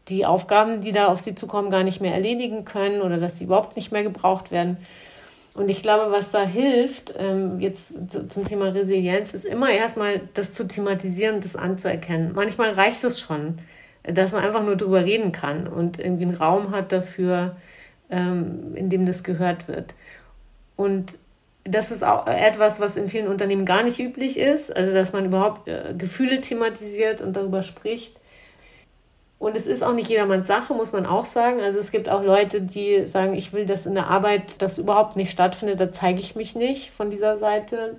die Aufgaben, die da auf sie zukommen, gar nicht mehr erledigen können oder dass sie überhaupt nicht mehr gebraucht werden. Und ich glaube, was da hilft, ähm, jetzt zum Thema Resilienz, ist immer erstmal das zu thematisieren das anzuerkennen. Manchmal reicht es schon, dass man einfach nur drüber reden kann und irgendwie einen Raum hat dafür, ähm, in dem das gehört wird. Und das ist auch etwas, was in vielen Unternehmen gar nicht üblich ist, also dass man überhaupt äh, Gefühle thematisiert und darüber spricht. Und es ist auch nicht jedermanns Sache, muss man auch sagen. Also es gibt auch Leute, die sagen, ich will, dass in der Arbeit das überhaupt nicht stattfindet, da zeige ich mich nicht von dieser Seite.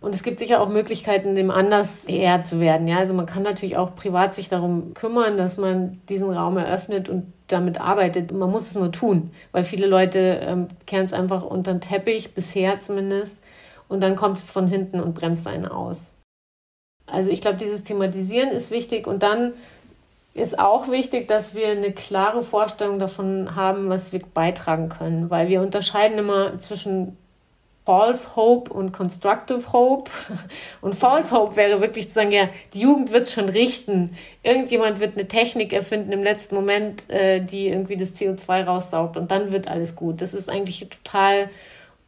Und es gibt sicher auch Möglichkeiten, dem anders eher zu werden. Ja, also man kann natürlich auch privat sich darum kümmern, dass man diesen Raum eröffnet und damit arbeitet. Man muss es nur tun, weil viele Leute ähm, kehren es einfach unter den Teppich, bisher zumindest. Und dann kommt es von hinten und bremst einen aus. Also ich glaube, dieses Thematisieren ist wichtig und dann ist auch wichtig, dass wir eine klare Vorstellung davon haben, was wir beitragen können, weil wir unterscheiden immer zwischen False Hope und Constructive Hope. Und False Hope wäre wirklich zu sagen, ja, die Jugend wird es schon richten. Irgendjemand wird eine Technik erfinden im letzten Moment, äh, die irgendwie das CO2 raussaugt und dann wird alles gut. Das ist eigentlich total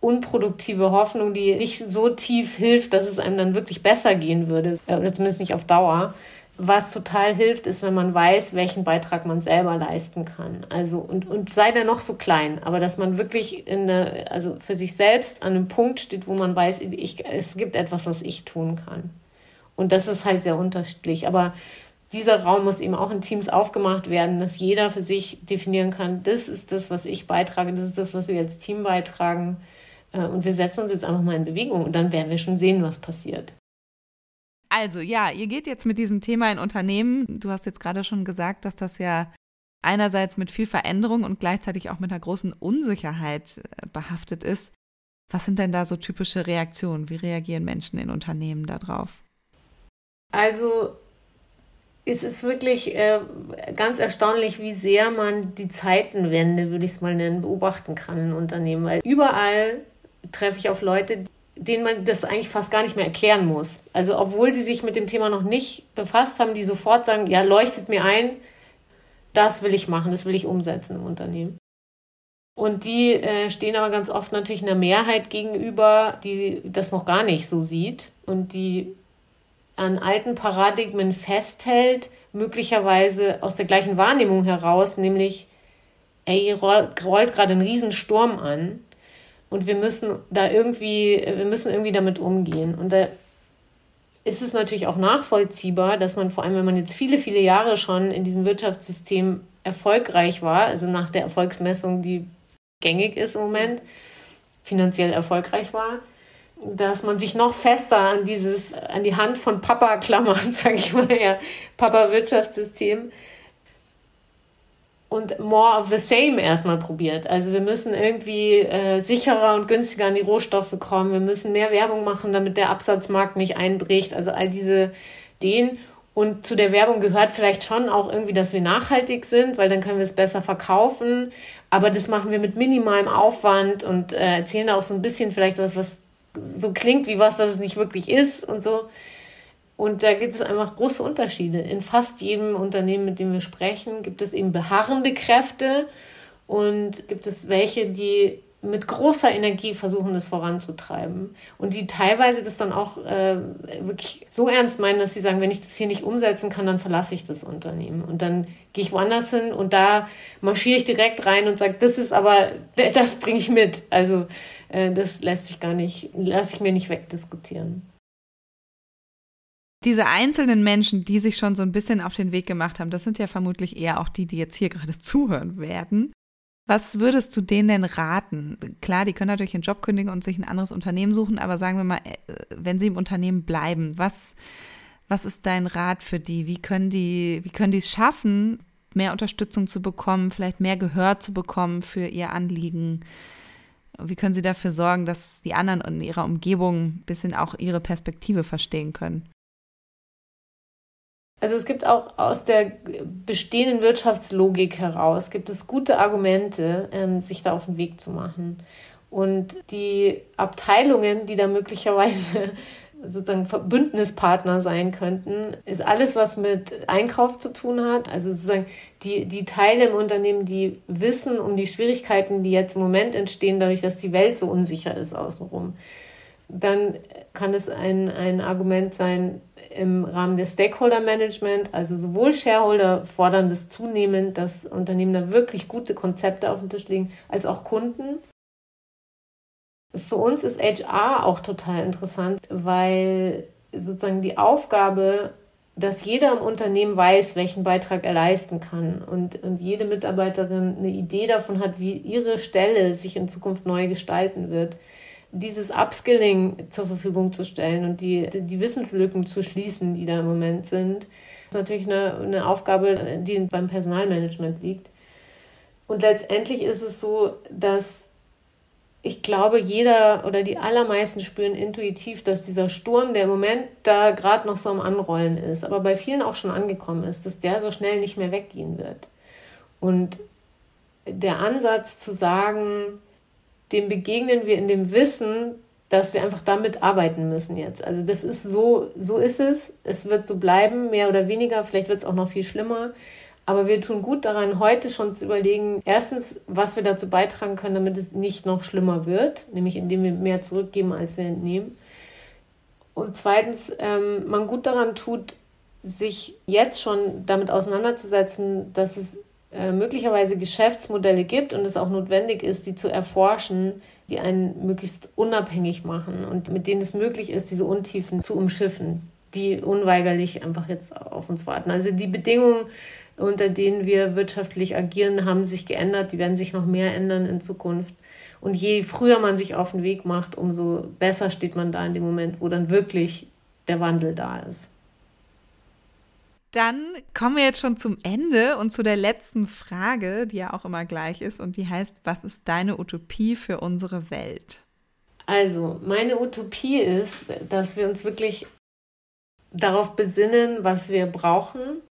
unproduktive Hoffnung, die nicht so tief hilft, dass es einem dann wirklich besser gehen würde, äh, oder zumindest nicht auf Dauer. Was total hilft, ist, wenn man weiß, welchen Beitrag man selber leisten kann. Also, und, und sei der noch so klein, aber dass man wirklich in eine, also für sich selbst an einem Punkt steht, wo man weiß, ich, es gibt etwas, was ich tun kann. Und das ist halt sehr unterschiedlich. Aber dieser Raum muss eben auch in Teams aufgemacht werden, dass jeder für sich definieren kann, das ist das, was ich beitrage, das ist das, was wir als Team beitragen. Äh, und wir setzen uns jetzt einfach mal in Bewegung und dann werden wir schon sehen, was passiert. Also ja, ihr geht jetzt mit diesem Thema in Unternehmen. Du hast jetzt gerade schon gesagt, dass das ja einerseits mit viel Veränderung und gleichzeitig auch mit einer großen Unsicherheit äh, behaftet ist. Was sind denn da so typische Reaktionen? Wie reagieren Menschen in Unternehmen darauf? Also es ist wirklich äh, ganz erstaunlich, wie sehr man die Zeitenwende, würde ich es mal nennen, beobachten kann in Unternehmen. Weil überall treffe ich auf Leute, denen man das eigentlich fast gar nicht mehr erklären muss. Also obwohl sie sich mit dem Thema noch nicht befasst haben, die sofort sagen, ja, leuchtet mir ein, das will ich machen, das will ich umsetzen im Unternehmen. Und die äh, stehen aber ganz oft natürlich einer Mehrheit gegenüber, die das noch gar nicht so sieht und die an alten Paradigmen festhält, möglicherweise aus der gleichen Wahrnehmung heraus, nämlich, ey, rollt, rollt gerade ein Riesensturm an und wir müssen da irgendwie, wir müssen irgendwie damit umgehen. Und da ist es natürlich auch nachvollziehbar, dass man vor allem, wenn man jetzt viele, viele Jahre schon in diesem Wirtschaftssystem erfolgreich war, also nach der Erfolgsmessung, die gängig ist im Moment, finanziell erfolgreich war, dass man sich noch fester an dieses, an die Hand von Papa klammert, sage ich mal, ja, Papa-Wirtschaftssystem und more of the same erstmal probiert. Also wir müssen irgendwie äh, sicherer und günstiger an die Rohstoffe kommen. Wir müssen mehr Werbung machen, damit der Absatzmarkt nicht einbricht. Also all diese Ideen. Und zu der Werbung gehört vielleicht schon auch irgendwie, dass wir nachhaltig sind, weil dann können wir es besser verkaufen. Aber das machen wir mit minimalem Aufwand und äh, erzählen da auch so ein bisschen vielleicht was, was so klingt wie was, was es nicht wirklich ist und so. Und da gibt es einfach große Unterschiede. In fast jedem Unternehmen, mit dem wir sprechen, gibt es eben beharrende Kräfte und gibt es welche, die mit großer Energie versuchen, das voranzutreiben. Und die teilweise das dann auch äh, wirklich so ernst meinen, dass sie sagen, wenn ich das hier nicht umsetzen kann, dann verlasse ich das Unternehmen. Und dann gehe ich woanders hin und da marschiere ich direkt rein und sage, das ist aber, das bringe ich mit. Also äh, das lässt sich gar nicht, lasse ich mir nicht wegdiskutieren. Diese einzelnen Menschen, die sich schon so ein bisschen auf den Weg gemacht haben, das sind ja vermutlich eher auch die, die jetzt hier gerade zuhören werden. Was würdest du denen denn raten? Klar, die können natürlich einen Job kündigen und sich ein anderes Unternehmen suchen, aber sagen wir mal, äh, wenn sie im Unternehmen bleiben, was, was ist dein Rat für die? Wie können die, wie können die es schaffen, mehr Unterstützung zu bekommen, vielleicht mehr Gehör zu bekommen für ihr Anliegen? Wie können sie dafür sorgen, dass die anderen in ihrer Umgebung ein bisschen auch ihre Perspektive verstehen können? Also es gibt auch aus der bestehenden Wirtschaftslogik heraus, gibt es gute Argumente, ähm, sich da auf den Weg zu machen. Und die Abteilungen, die da möglicherweise sozusagen Bündnispartner sein könnten, ist alles, was mit Einkauf zu tun hat. Also sozusagen die, die Teile im Unternehmen, die wissen um die Schwierigkeiten, die jetzt im Moment entstehen, dadurch, dass die Welt so unsicher ist außenrum. Dann kann es ein, ein Argument sein, im Rahmen des Stakeholder Management, also sowohl Shareholder fordern das zunehmend, dass Unternehmen da wirklich gute Konzepte auf den Tisch legen, als auch Kunden. Für uns ist HR auch total interessant, weil sozusagen die Aufgabe, dass jeder im Unternehmen weiß, welchen Beitrag er leisten kann und, und jede Mitarbeiterin eine Idee davon hat, wie ihre Stelle sich in Zukunft neu gestalten wird, dieses Upskilling zur Verfügung zu stellen und die, die Wissenslücken zu schließen, die da im Moment sind, ist natürlich eine, eine Aufgabe, die beim Personalmanagement liegt. Und letztendlich ist es so, dass ich glaube, jeder oder die allermeisten spüren intuitiv, dass dieser Sturm, der im Moment da gerade noch so am Anrollen ist, aber bei vielen auch schon angekommen ist, dass der so schnell nicht mehr weggehen wird. Und der Ansatz zu sagen, dem begegnen wir in dem Wissen, dass wir einfach damit arbeiten müssen jetzt. Also das ist so, so ist es. Es wird so bleiben, mehr oder weniger. Vielleicht wird es auch noch viel schlimmer. Aber wir tun gut daran, heute schon zu überlegen, erstens, was wir dazu beitragen können, damit es nicht noch schlimmer wird, nämlich indem wir mehr zurückgeben, als wir entnehmen. Und zweitens, ähm, man gut daran tut, sich jetzt schon damit auseinanderzusetzen, dass es äh, möglicherweise Geschäftsmodelle gibt und es auch notwendig ist, die zu erforschen, die einen möglichst unabhängig machen und mit denen es möglich ist, diese Untiefen zu umschiffen, die unweigerlich einfach jetzt auf uns warten. Also die Bedingungen, unter denen wir wirtschaftlich agieren, haben sich geändert, die werden sich noch mehr ändern in Zukunft. Und je früher man sich auf den Weg macht, umso besser steht man da in dem Moment, wo dann wirklich der Wandel da ist. Dann kommen wir jetzt schon zum Ende und zu der letzten Frage, die ja auch immer gleich ist und die heißt, was ist deine Utopie für unsere Welt? Also, meine Utopie ist, dass wir uns wirklich darauf besinnen, was wir brauchen,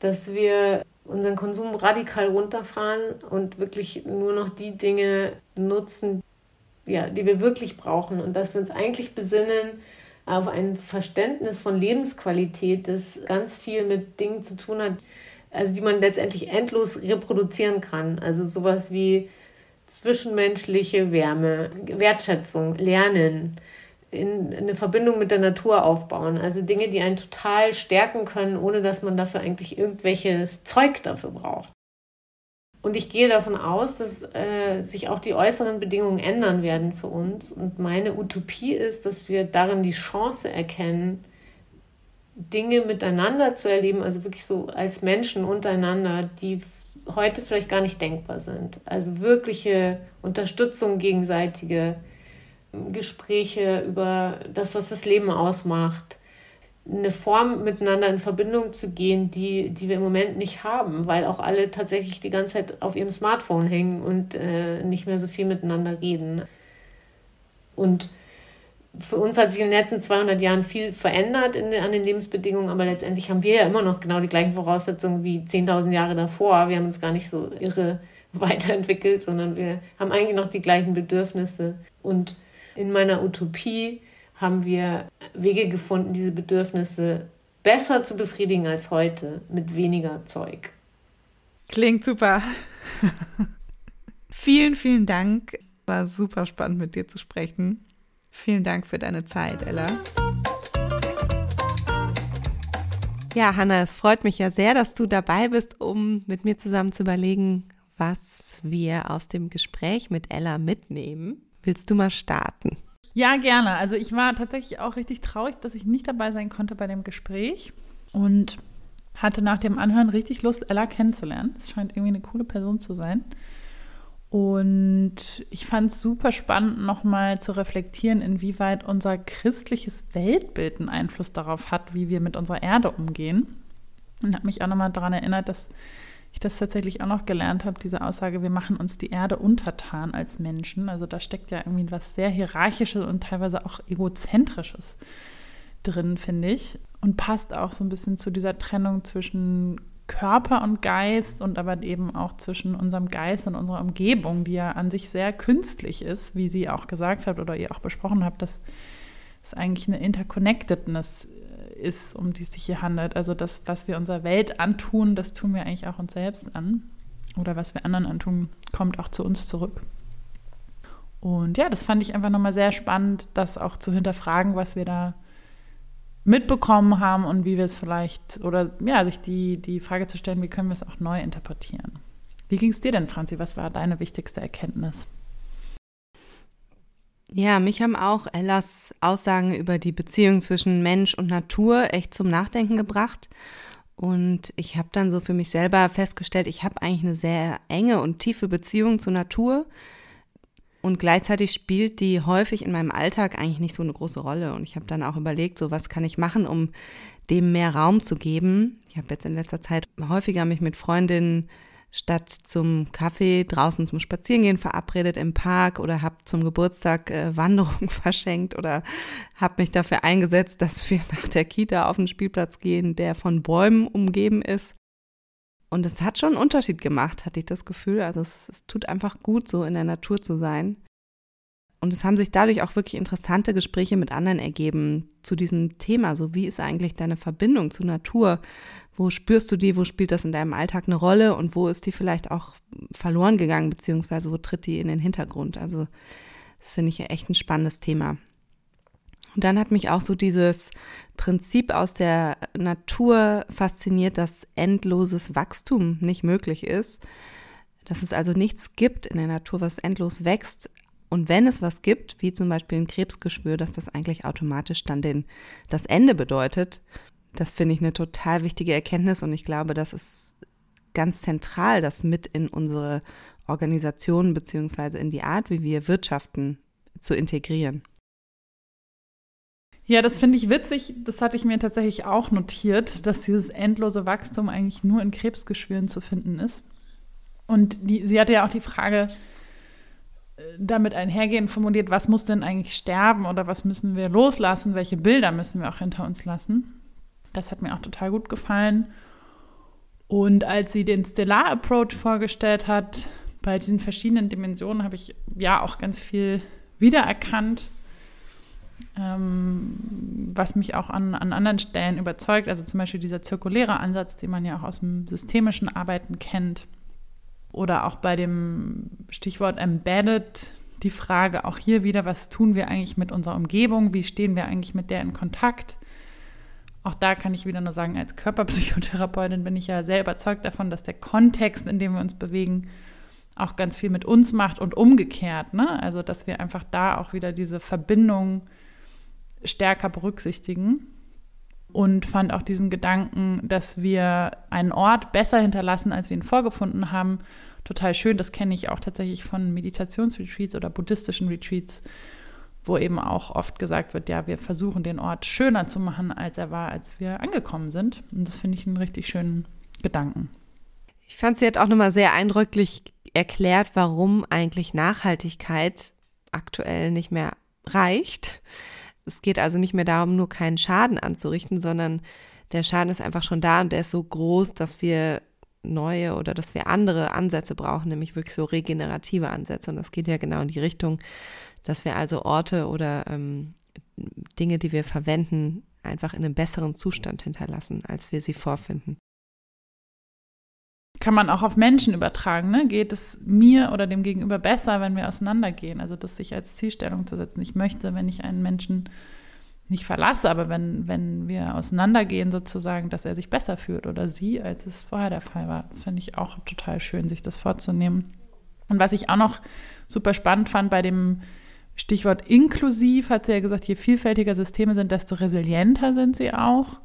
dass wir unseren Konsum radikal runterfahren und wirklich nur noch die Dinge nutzen, ja, die wir wirklich brauchen und dass wir uns eigentlich besinnen auf ein Verständnis von Lebensqualität, das ganz viel mit Dingen zu tun hat, also die man letztendlich endlos reproduzieren kann. Also sowas wie zwischenmenschliche Wärme, Wertschätzung, Lernen, in eine Verbindung mit der Natur aufbauen. Also Dinge, die einen total stärken können, ohne dass man dafür eigentlich irgendwelches Zeug dafür braucht. Und ich gehe davon aus, dass äh, sich auch die äußeren Bedingungen ändern werden für uns. Und meine Utopie ist, dass wir darin die Chance erkennen, Dinge miteinander zu erleben, also wirklich so als Menschen untereinander, die heute vielleicht gar nicht denkbar sind. Also wirkliche Unterstützung gegenseitige, Gespräche über das, was das Leben ausmacht, eine Form miteinander in Verbindung zu gehen, die, die wir im Moment nicht haben, weil auch alle tatsächlich die ganze Zeit auf ihrem Smartphone hängen und äh, nicht mehr so viel miteinander reden. Und für uns hat sich in den letzten 200 Jahren viel verändert in, an den Lebensbedingungen, aber letztendlich haben wir ja immer noch genau die gleichen Voraussetzungen wie 10.000 Jahre davor. Wir haben uns gar nicht so irre weiterentwickelt, sondern wir haben eigentlich noch die gleichen Bedürfnisse. Und in meiner Utopie haben wir Wege gefunden, diese Bedürfnisse besser zu befriedigen als heute mit weniger Zeug. Klingt super. vielen, vielen Dank. War super spannend mit dir zu sprechen. Vielen Dank für deine Zeit, Ella. Ja, Hanna, es freut mich ja sehr, dass du dabei bist, um mit mir zusammen zu überlegen, was wir aus dem Gespräch mit Ella mitnehmen. Willst du mal starten? Ja, gerne. Also ich war tatsächlich auch richtig traurig, dass ich nicht dabei sein konnte bei dem Gespräch und hatte nach dem Anhören richtig Lust, Ella kennenzulernen. Es scheint irgendwie eine coole Person zu sein. Und ich fand es super spannend, nochmal zu reflektieren, inwieweit unser christliches Weltbild einen Einfluss darauf hat, wie wir mit unserer Erde umgehen. Und habe mich auch nochmal daran erinnert, dass ich das tatsächlich auch noch gelernt habe, diese Aussage, wir machen uns die Erde untertan als Menschen. Also da steckt ja irgendwie was sehr Hierarchisches und teilweise auch Egozentrisches drin, finde ich. Und passt auch so ein bisschen zu dieser Trennung zwischen Körper und Geist und aber eben auch zwischen unserem Geist und unserer Umgebung, die ja an sich sehr künstlich ist, wie sie auch gesagt hat oder ihr auch besprochen habt, dass es eigentlich eine Interconnectedness ist, um die es sich hier handelt. Also das, was wir unserer Welt antun, das tun wir eigentlich auch uns selbst an. Oder was wir anderen antun, kommt auch zu uns zurück. Und ja, das fand ich einfach nochmal sehr spannend, das auch zu hinterfragen, was wir da mitbekommen haben und wie wir es vielleicht, oder ja, sich die, die Frage zu stellen, wie können wir es auch neu interpretieren. Wie ging es dir denn, Franzi? Was war deine wichtigste Erkenntnis? Ja, mich haben auch Ellas Aussagen über die Beziehung zwischen Mensch und Natur echt zum Nachdenken gebracht. Und ich habe dann so für mich selber festgestellt, ich habe eigentlich eine sehr enge und tiefe Beziehung zur Natur. Und gleichzeitig spielt die häufig in meinem Alltag eigentlich nicht so eine große Rolle. Und ich habe dann auch überlegt, so was kann ich machen, um dem mehr Raum zu geben. Ich habe jetzt in letzter Zeit häufiger mich mit Freundinnen statt zum Kaffee draußen zum Spazierengehen verabredet im Park oder habe zum Geburtstag äh, Wanderungen verschenkt oder habe mich dafür eingesetzt, dass wir nach der Kita auf den Spielplatz gehen, der von Bäumen umgeben ist. Und es hat schon einen Unterschied gemacht, hatte ich das Gefühl. Also es, es tut einfach gut, so in der Natur zu sein. Und es haben sich dadurch auch wirklich interessante Gespräche mit anderen ergeben zu diesem Thema. So, wie ist eigentlich deine Verbindung zur Natur? Wo spürst du die? Wo spielt das in deinem Alltag eine Rolle? Und wo ist die vielleicht auch verloren gegangen? Beziehungsweise wo tritt die in den Hintergrund? Also, das finde ich echt ein spannendes Thema. Und dann hat mich auch so dieses Prinzip aus der Natur fasziniert, dass endloses Wachstum nicht möglich ist. Dass es also nichts gibt in der Natur, was endlos wächst. Und wenn es was gibt, wie zum Beispiel ein Krebsgeschwür, dass das eigentlich automatisch dann den, das Ende bedeutet. Das finde ich eine total wichtige Erkenntnis und ich glaube, das ist ganz zentral, das mit in unsere Organisation beziehungsweise in die Art, wie wir wirtschaften, zu integrieren. Ja, das finde ich witzig. Das hatte ich mir tatsächlich auch notiert, dass dieses endlose Wachstum eigentlich nur in Krebsgeschwüren zu finden ist. Und die, sie hatte ja auch die Frage damit einhergehend formuliert, was muss denn eigentlich sterben oder was müssen wir loslassen, welche Bilder müssen wir auch hinter uns lassen. Das hat mir auch total gut gefallen. Und als sie den Stellar Approach vorgestellt hat, bei diesen verschiedenen Dimensionen habe ich ja auch ganz viel wiedererkannt ähm, was mich auch an, an anderen Stellen überzeugt, also zum Beispiel dieser zirkuläre Ansatz, den man ja auch aus dem systemischen Arbeiten kennt. Oder auch bei dem Stichwort Embedded die Frage auch hier wieder, was tun wir eigentlich mit unserer Umgebung? Wie stehen wir eigentlich mit der in Kontakt? Auch da kann ich wieder nur sagen, als Körperpsychotherapeutin bin ich ja sehr überzeugt davon, dass der Kontext, in dem wir uns bewegen, auch ganz viel mit uns macht und umgekehrt. Ne? Also, dass wir einfach da auch wieder diese Verbindung stärker berücksichtigen und fand auch diesen Gedanken, dass wir einen Ort besser hinterlassen, als wir ihn vorgefunden haben, total schön. Das kenne ich auch tatsächlich von Meditationsretreats oder buddhistischen Retreats, wo eben auch oft gesagt wird, ja, wir versuchen den Ort schöner zu machen, als er war, als wir angekommen sind. Und das finde ich einen richtig schönen Gedanken. Ich fand, sie hat auch nochmal sehr eindrücklich erklärt, warum eigentlich Nachhaltigkeit aktuell nicht mehr reicht es geht also nicht mehr darum, nur keinen Schaden anzurichten, sondern der Schaden ist einfach schon da und der ist so groß, dass wir neue oder dass wir andere Ansätze brauchen, nämlich wirklich so regenerative Ansätze. Und das geht ja genau in die Richtung, dass wir also Orte oder ähm, Dinge, die wir verwenden, einfach in einem besseren Zustand hinterlassen, als wir sie vorfinden kann man auch auf Menschen übertragen. Ne? Geht es mir oder dem Gegenüber besser, wenn wir auseinandergehen? Also das sich als Zielstellung zu setzen. Ich möchte, wenn ich einen Menschen nicht verlasse, aber wenn, wenn wir auseinandergehen, sozusagen, dass er sich besser fühlt oder sie, als es vorher der Fall war. Das finde ich auch total schön, sich das vorzunehmen. Und was ich auch noch super spannend fand bei dem Stichwort inklusiv, hat sie ja gesagt, je vielfältiger Systeme sind, desto resilienter sind sie auch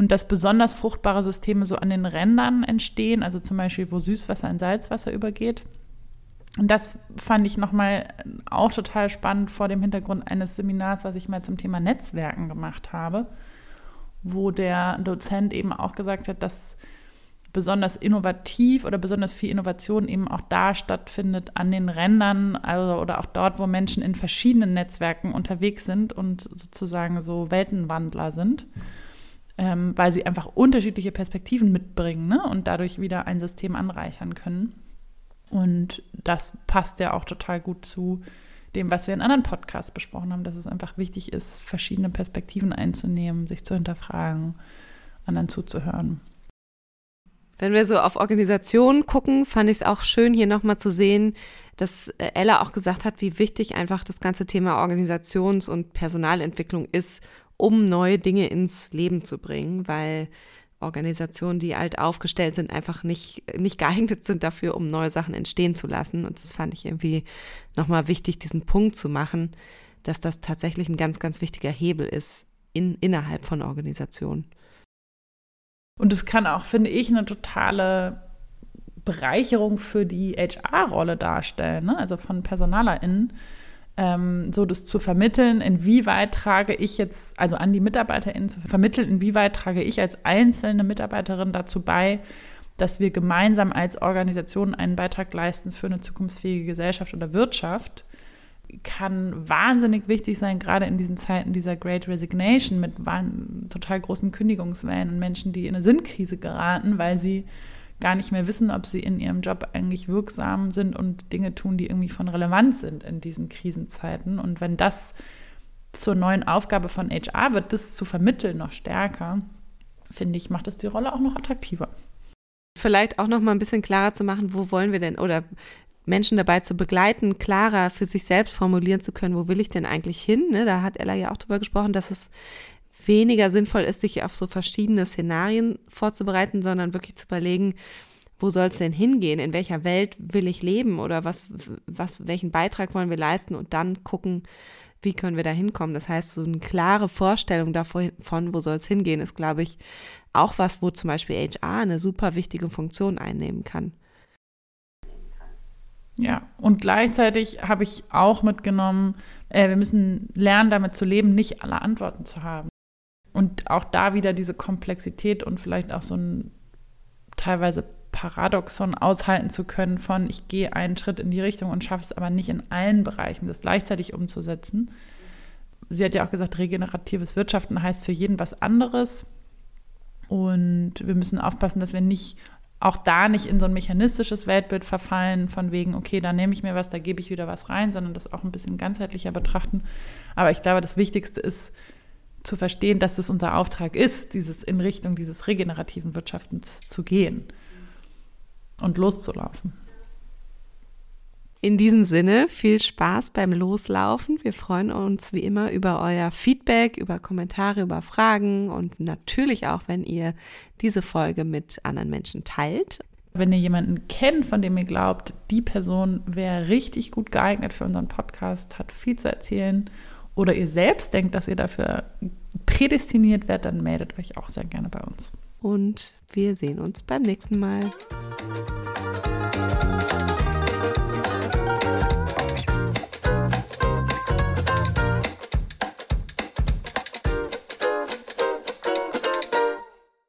und dass besonders fruchtbare Systeme so an den Rändern entstehen, also zum Beispiel, wo Süßwasser in Salzwasser übergeht. Und das fand ich nochmal auch total spannend vor dem Hintergrund eines Seminars, was ich mal zum Thema Netzwerken gemacht habe, wo der Dozent eben auch gesagt hat, dass besonders innovativ oder besonders viel Innovation eben auch da stattfindet an den Rändern, also oder auch dort, wo Menschen in verschiedenen Netzwerken unterwegs sind und sozusagen so Weltenwandler sind ähm, weil sie einfach unterschiedliche Perspektiven mitbringen ne? und dadurch wieder ein System anreichern können. Und das passt ja auch total gut zu dem, was wir in anderen Podcasts besprochen haben, dass es einfach wichtig ist, verschiedene Perspektiven einzunehmen, sich zu hinterfragen, anderen zuzuhören. Wenn wir so auf Organisationen gucken, fand ich es auch schön, hier nochmal zu sehen, dass äh, Ella auch gesagt hat, wie wichtig einfach das ganze Thema Organisations- und Personalentwicklung ist, um neue Dinge ins Leben zu bringen, weil Organisationen, die alt aufgestellt sind, einfach nicht, nicht geeignet sind dafür, um neue Sachen entstehen zu lassen. Und das fand ich irgendwie nochmal wichtig, diesen Punkt zu machen, dass das tatsächlich ein ganz, ganz wichtiger Hebel ist in, innerhalb von Organisationen. Und es kann auch, finde ich, eine totale Bereicherung für die HR-Rolle darstellen, ne? also von PersonalerInnen ähm, so das zu vermitteln, inwieweit trage ich jetzt, also an die MitarbeiterInnen zu vermitteln, inwieweit trage ich als einzelne Mitarbeiterin dazu bei, dass wir gemeinsam als Organisation einen Beitrag leisten für eine zukunftsfähige Gesellschaft oder Wirtschaft, kann wahnsinnig wichtig sein, gerade in diesen Zeiten dieser Great Resignation mit total großen Kündigungswellen und Menschen, die in eine Sinnkrise geraten, weil sie gar nicht mehr wissen, ob sie in ihrem Job eigentlich wirksam sind und Dinge tun, die irgendwie von Relevanz sind in diesen Krisenzeiten. Und wenn das zur neuen Aufgabe von HR wird, das zu vermitteln noch stärker, finde ich, macht es die Rolle auch noch attraktiver. Vielleicht auch noch mal ein bisschen klarer zu machen, wo wollen wir denn oder Menschen dabei zu begleiten, klarer für sich selbst formulieren zu können, wo will ich denn eigentlich hin? Ne? Da hat Ella ja auch drüber gesprochen, dass es weniger sinnvoll ist, sich auf so verschiedene Szenarien vorzubereiten, sondern wirklich zu überlegen, wo soll es denn hingehen? In welcher Welt will ich leben oder was, was, welchen Beitrag wollen wir leisten und dann gucken, wie können wir da hinkommen. Das heißt, so eine klare Vorstellung davon, wo soll es hingehen, ist, glaube ich, auch was, wo zum Beispiel HR eine super wichtige Funktion einnehmen kann. Ja, und gleichzeitig habe ich auch mitgenommen, äh, wir müssen lernen, damit zu leben, nicht alle Antworten zu haben. Und auch da wieder diese Komplexität und vielleicht auch so ein teilweise Paradoxon aushalten zu können von, ich gehe einen Schritt in die Richtung und schaffe es aber nicht in allen Bereichen, das gleichzeitig umzusetzen. Sie hat ja auch gesagt, regeneratives Wirtschaften heißt für jeden was anderes. Und wir müssen aufpassen, dass wir nicht auch da nicht in so ein mechanistisches Weltbild verfallen, von wegen, okay, da nehme ich mir was, da gebe ich wieder was rein, sondern das auch ein bisschen ganzheitlicher betrachten. Aber ich glaube, das Wichtigste ist zu verstehen, dass es unser Auftrag ist, dieses in Richtung dieses regenerativen Wirtschaftens zu gehen und loszulaufen. In diesem Sinne, viel Spaß beim Loslaufen. Wir freuen uns wie immer über euer Feedback, über Kommentare, über Fragen und natürlich auch, wenn ihr diese Folge mit anderen Menschen teilt. Wenn ihr jemanden kennt, von dem ihr glaubt, die Person wäre richtig gut geeignet für unseren Podcast, hat viel zu erzählen oder ihr selbst denkt, dass ihr dafür prädestiniert werdet, dann meldet euch auch sehr gerne bei uns. Und wir sehen uns beim nächsten Mal.